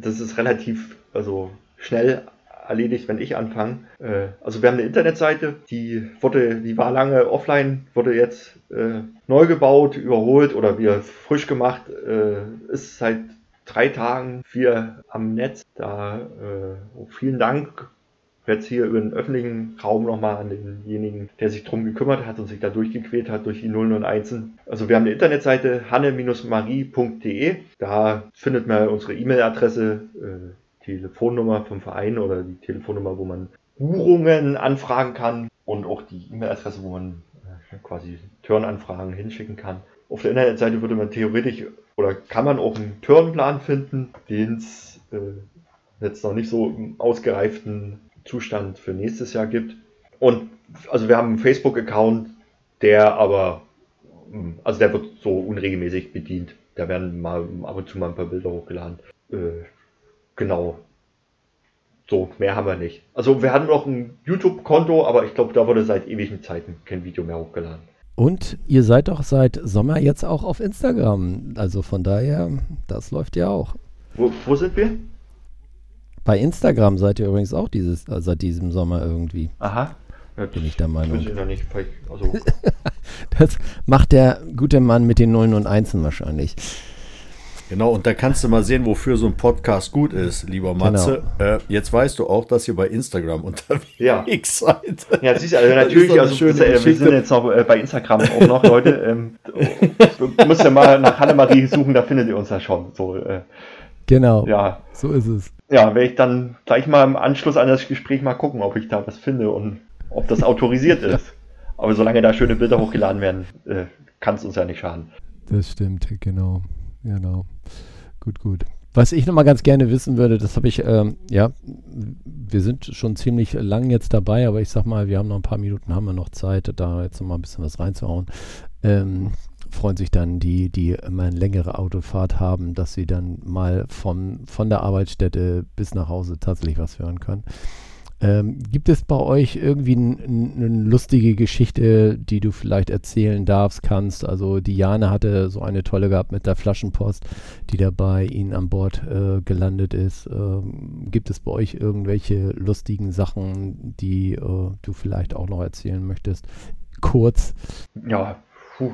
S3: Das ist relativ also schnell erledigt, wenn ich anfange. Äh, also wir haben eine Internetseite, die wurde, die war lange offline, wurde jetzt äh, neu gebaut, überholt oder wieder frisch gemacht. Äh, ist seit drei Tagen wir am Netz. Da äh, vielen Dank jetzt hier über den öffentlichen Raum nochmal an denjenigen, der sich drum gekümmert hat und sich da durchgequält hat durch die Nullen und Einsen. Also wir haben eine Internetseite hanne-marie.de. Da findet man unsere E-Mail-Adresse, äh, Telefonnummer vom Verein oder die Telefonnummer, wo man Buchungen anfragen kann und auch die E-Mail-Adresse, wo man äh, quasi Turnanfragen hinschicken kann. Auf der Internetseite würde man theoretisch oder kann man auch einen Turnplan finden, den es äh, jetzt noch nicht so im ausgereiften Zustand für nächstes Jahr gibt. Und also wir haben einen Facebook-Account, der aber, mm, also der wird so unregelmäßig bedient. Da werden mal ab und zu mal ein paar Bilder hochgeladen. Äh, genau. So, mehr haben wir nicht. Also wir hatten noch ein YouTube-Konto, aber ich glaube, da wurde seit ewigen Zeiten kein Video mehr hochgeladen.
S1: Und ihr seid doch seit Sommer jetzt auch auf Instagram. Also von daher, das läuft ja auch.
S3: Wo, wo sind wir?
S1: Bei Instagram seid ihr übrigens auch dieses, äh, seit diesem Sommer irgendwie.
S3: Aha. Ja,
S1: Bin ich der
S3: das
S1: Meinung.
S3: ich noch nicht. Also,
S1: Das macht der gute Mann mit den Nullen und Einsen wahrscheinlich.
S2: Genau, und da kannst du mal sehen, wofür so ein Podcast gut ist, lieber Matze. Äh, jetzt weißt du auch, dass ihr bei Instagram unterwegs
S3: Ja.
S2: seid.
S3: Ja, siehst du, also
S2: Das ist
S3: natürlich, also
S2: schöne
S3: das, äh, wir sind jetzt noch äh, bei Instagram auch noch, Leute. Ähm, du musst ja mal nach Hannemarie suchen, da findet ihr uns ja schon. So, äh,
S1: Genau,
S3: ja.
S1: so ist es.
S3: ja, werde ich dann gleich mal im Anschluss an das Gespräch mal gucken, ob ich da was finde und ob das autorisiert ist. Aber solange da schöne Bilder hochgeladen werden, äh, kann es uns ja nicht schaden.
S1: Das stimmt, genau. Genau. Gut, gut. Was ich nochmal ganz gerne wissen würde, das habe ich, ähm, ja, wir sind schon ziemlich lang jetzt dabei, aber ich sag mal, wir haben noch ein paar Minuten, haben wir noch Zeit, da jetzt nochmal ein bisschen was reinzuhauen. Ähm, freuen sich dann die, die immer eine längere Autofahrt haben, dass sie dann mal von, von der Arbeitsstätte bis nach Hause tatsächlich was hören können. Ähm, gibt es bei euch irgendwie eine lustige Geschichte, die du vielleicht erzählen darfst, kannst? Also Diane hatte so eine tolle gehabt mit der Flaschenpost, die da bei Ihnen an Bord äh, gelandet ist. Ähm, gibt es bei euch irgendwelche lustigen Sachen, die äh, du vielleicht auch noch erzählen möchtest? Kurz.
S3: Ja, puh.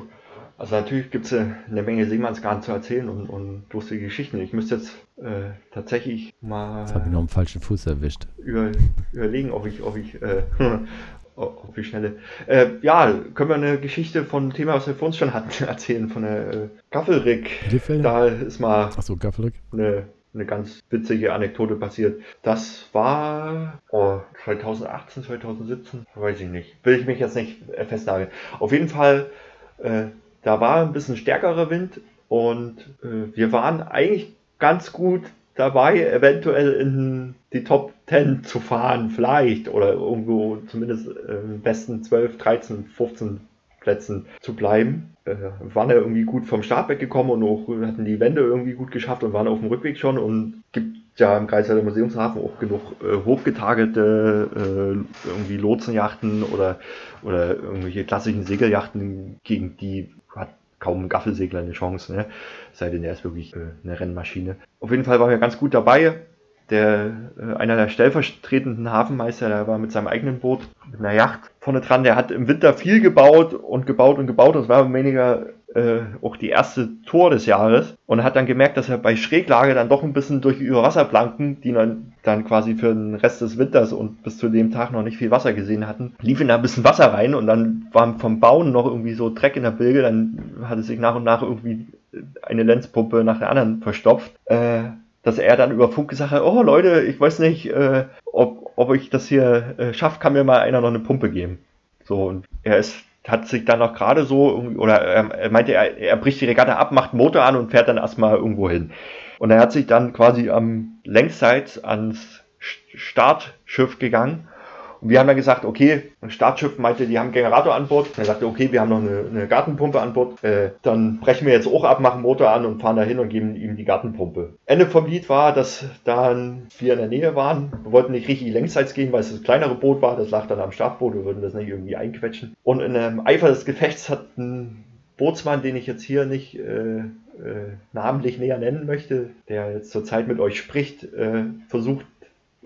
S3: Also natürlich gibt es eine Menge Seemannsgarn zu erzählen und, und lustige Geschichten. Ich müsste jetzt äh, tatsächlich mal
S1: Jetzt habe ich noch einen falschen Fuß erwischt.
S3: über, überlegen, ob ich, ob ich, äh, ob ich schnelle. Äh, ja, können wir eine Geschichte von einem Thema, was wir vor uns schon hatten, erzählen, von der äh, Gaffelrick. Da ist mal
S1: Achso, Gaffelrück.
S3: eine, eine ganz witzige Anekdote passiert. Das war oh, 2018, 2017, weiß ich nicht. Will ich mich jetzt nicht äh, festnageln. Auf jeden Fall, äh, da war ein bisschen stärkerer Wind und äh, wir waren eigentlich ganz gut dabei, eventuell in die Top 10 zu fahren, vielleicht, oder irgendwo zumindest äh, im besten 12, 13, 15 Plätzen zu bleiben. Äh, waren ja irgendwie gut vom Start weggekommen und auch hatten die Wände irgendwie gut geschafft und waren auf dem Rückweg schon und ja im Kreisler Museumshafen auch genug äh, hochgetagelte äh, irgendwie Lotsenjachten oder, oder irgendwelche klassischen Segeljachten, gegen die hat kaum ein Gaffelsegler eine Chance, ne? sei denn er ist wirklich äh, eine Rennmaschine. Auf jeden Fall waren wir ganz gut dabei. Der, äh, einer der stellvertretenden Hafenmeister, der war mit seinem eigenen Boot, mit einer Yacht vorne dran, der hat im Winter viel gebaut und gebaut und gebaut. Das war weniger äh, auch die erste Tour des Jahres und hat dann gemerkt, dass er bei Schräglage dann doch ein bisschen durch die Wasserplanken, die dann, dann quasi für den Rest des Winters und bis zu dem Tag noch nicht viel Wasser gesehen hatten, lief in da ein bisschen Wasser rein und dann war vom Bauen noch irgendwie so Dreck in der Bilge, dann hat es sich nach und nach irgendwie eine Lenzpumpe nach der anderen verstopft. Äh, dass er dann über Funk gesagt hat, oh Leute, ich weiß nicht, äh, ob, ich das hier äh, schaffe, kann mir mal einer noch eine Pumpe geben. So, und er ist, hat sich dann noch gerade so, oder er, er meinte, er, er bricht die Regatta ab, macht Motor an und fährt dann erstmal irgendwo hin. Und er hat sich dann quasi am längsseits ans Startschiff gegangen. Und wir haben dann gesagt, okay, Startschiff meinte, die haben Generator an Bord. Er sagte, okay, wir haben noch eine, eine Gartenpumpe an Bord. Äh, dann brechen wir jetzt auch ab, machen Motor an und fahren da hin und geben ihm die Gartenpumpe. Ende vom Lied war, dass dann wir in der Nähe waren. Wir wollten nicht richtig längsseits gehen, weil es das kleinere Boot war. Das lag dann am Startboot. Wir würden das nicht irgendwie einquetschen. Und in einem Eifer des Gefechts hat ein Bootsmann, den ich jetzt hier nicht äh, äh, namentlich näher nennen möchte, der jetzt zurzeit mit euch spricht, äh, versucht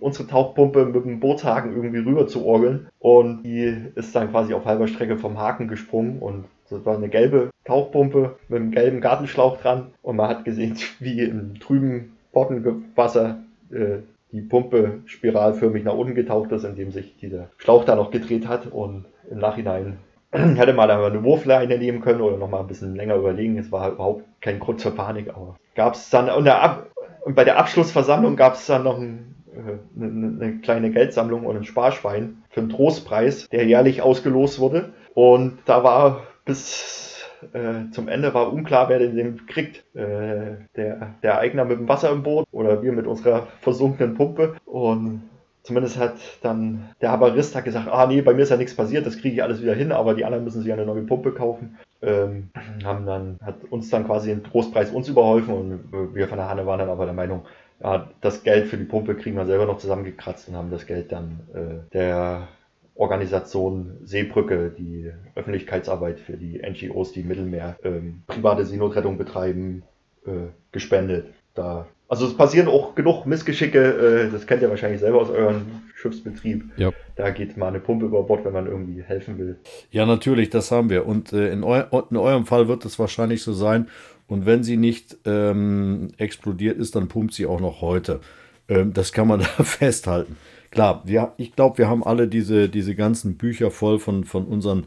S3: unsere Tauchpumpe mit dem Bootshaken irgendwie rüber zu orgeln. Und die ist dann quasi auf halber Strecke vom Haken gesprungen und das war eine gelbe Tauchpumpe mit einem gelben Gartenschlauch dran. Und man hat gesehen, wie im trüben Bottenwasser äh, die Pumpe spiralförmig nach unten getaucht ist, indem sich dieser Schlauch da noch gedreht hat. Und im Nachhinein hätte man da eine Wurfleine nehmen können oder noch mal ein bisschen länger überlegen. Es war überhaupt kein Grund zur Panik. Aber gab es dann und bei der Abschlussversammlung gab es dann noch ein eine, äh, eine kleine Geldsammlung und ein Sparschwein für einen Trostpreis, der jährlich ausgelost wurde. Und da war bis äh, zum Ende war unklar, wer den kriegt. Äh, der, der Eigner mit dem Wasser im Boot oder wir mit unserer versunkenen Pumpe. Und zumindest hat dann der Haberist hat gesagt, ah nee, bei mir ist ja nichts passiert, das kriege ich alles wieder hin, aber die anderen müssen sich eine neue Pumpe kaufen. Ähm, haben dann, hat uns dann quasi den Trostpreis uns überholfen und wir von der Hanne waren dann aber der Meinung, ja, das Geld für die Pumpe kriegen wir selber noch zusammengekratzt und haben das Geld dann äh, der Organisation Seebrücke, die Öffentlichkeitsarbeit für die NGOs, die Mittelmeer ähm, private Seenotrettung betreiben, äh, gespendet. Da, also es passieren auch genug Missgeschicke, äh, das kennt ihr wahrscheinlich selber aus eurem Schiffsbetrieb. Ja. Da geht mal eine Pumpe über Bord, wenn man irgendwie helfen will.
S2: Ja, natürlich, das haben wir. Und äh, in, eu in eurem Fall wird es wahrscheinlich so sein, und wenn sie nicht ähm, explodiert ist, dann pumpt sie auch noch heute. Ähm, das kann man da festhalten. Klar, wir, ich glaube, wir haben alle diese, diese ganzen Bücher voll von, von unseren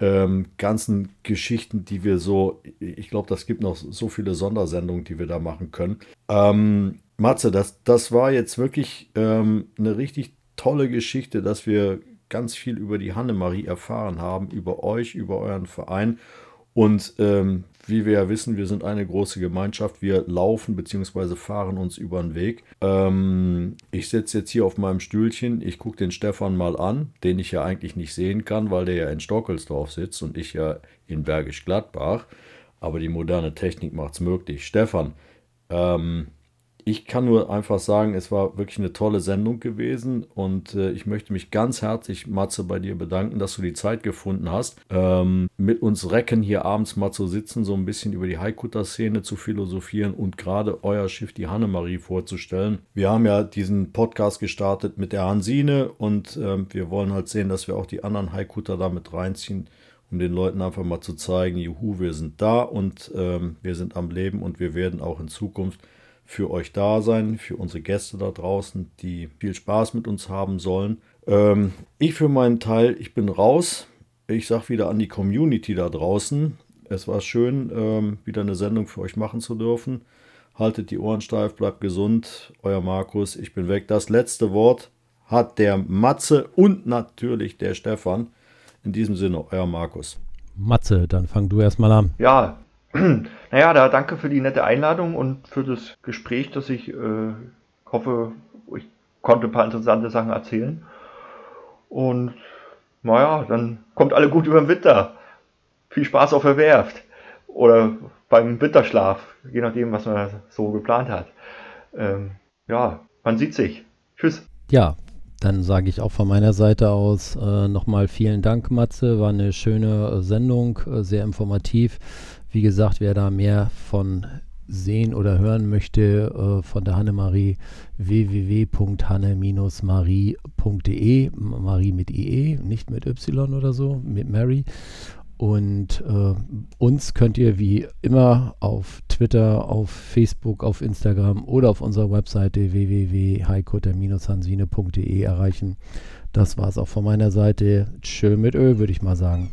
S2: ähm, ganzen Geschichten, die wir so, ich glaube, das gibt noch so viele Sondersendungen, die wir da machen können. Ähm, Matze, das, das war jetzt wirklich ähm, eine richtig tolle Geschichte, dass wir ganz viel über die Hannemarie erfahren haben, über euch, über euren Verein. Und ähm, wie wir ja wissen, wir sind eine große Gemeinschaft. Wir laufen bzw. fahren uns über den Weg. Ähm, ich sitze jetzt hier auf meinem Stühlchen. Ich gucke den Stefan mal an, den ich ja eigentlich nicht sehen kann, weil der ja in Stockelsdorf sitzt und ich ja in Bergisch Gladbach. Aber die moderne Technik macht es möglich. Stefan, ähm, ich kann nur einfach sagen, es war wirklich eine tolle Sendung gewesen und äh, ich möchte mich ganz herzlich, Matze, bei dir bedanken, dass du die Zeit gefunden hast, ähm, mit uns Recken hier abends mal zu sitzen, so ein bisschen über die Haikutter-Szene zu philosophieren und gerade euer Schiff, die Hannemarie, vorzustellen. Wir haben ja diesen Podcast gestartet mit der Hansine und ähm, wir wollen halt sehen, dass wir auch die anderen Haikutter da mit reinziehen um den Leuten einfach mal zu zeigen, juhu, wir sind da und ähm, wir sind am Leben und wir werden auch in Zukunft für euch da sein, für unsere Gäste da draußen, die viel Spaß mit uns haben sollen. Ähm, ich für meinen Teil, ich bin raus. Ich sage wieder an die Community da draußen. Es war schön, ähm, wieder eine Sendung für euch machen zu dürfen. Haltet die Ohren steif, bleibt gesund. Euer Markus, ich bin weg. Das letzte Wort hat der Matze und natürlich der Stefan. In diesem Sinne, euer Markus.
S1: Matze, dann fang du erstmal an.
S3: Ja, naja, da danke für die nette Einladung und für das Gespräch, dass ich äh, hoffe, ich konnte ein paar interessante Sachen erzählen. Und naja, dann kommt alle gut über den Winter. Viel Spaß auf der Werft oder beim Winterschlaf, je nachdem, was man so geplant hat. Ähm, ja, man sieht sich. Tschüss.
S1: Ja, dann sage ich auch von meiner Seite aus äh, nochmal vielen Dank, Matze. War eine schöne äh, Sendung, äh, sehr informativ. Wie gesagt, wer da mehr von sehen oder hören möchte äh, von der Hannemarie, www.hanne-marie.de, Marie mit IE, nicht mit Y oder so, mit Mary. Und äh, uns könnt ihr wie immer auf Twitter, auf Facebook, auf Instagram oder auf unserer Webseite www.heikutter-hansine.de erreichen. Das war es auch von meiner Seite. Tschö mit Ö, würde ich mal sagen.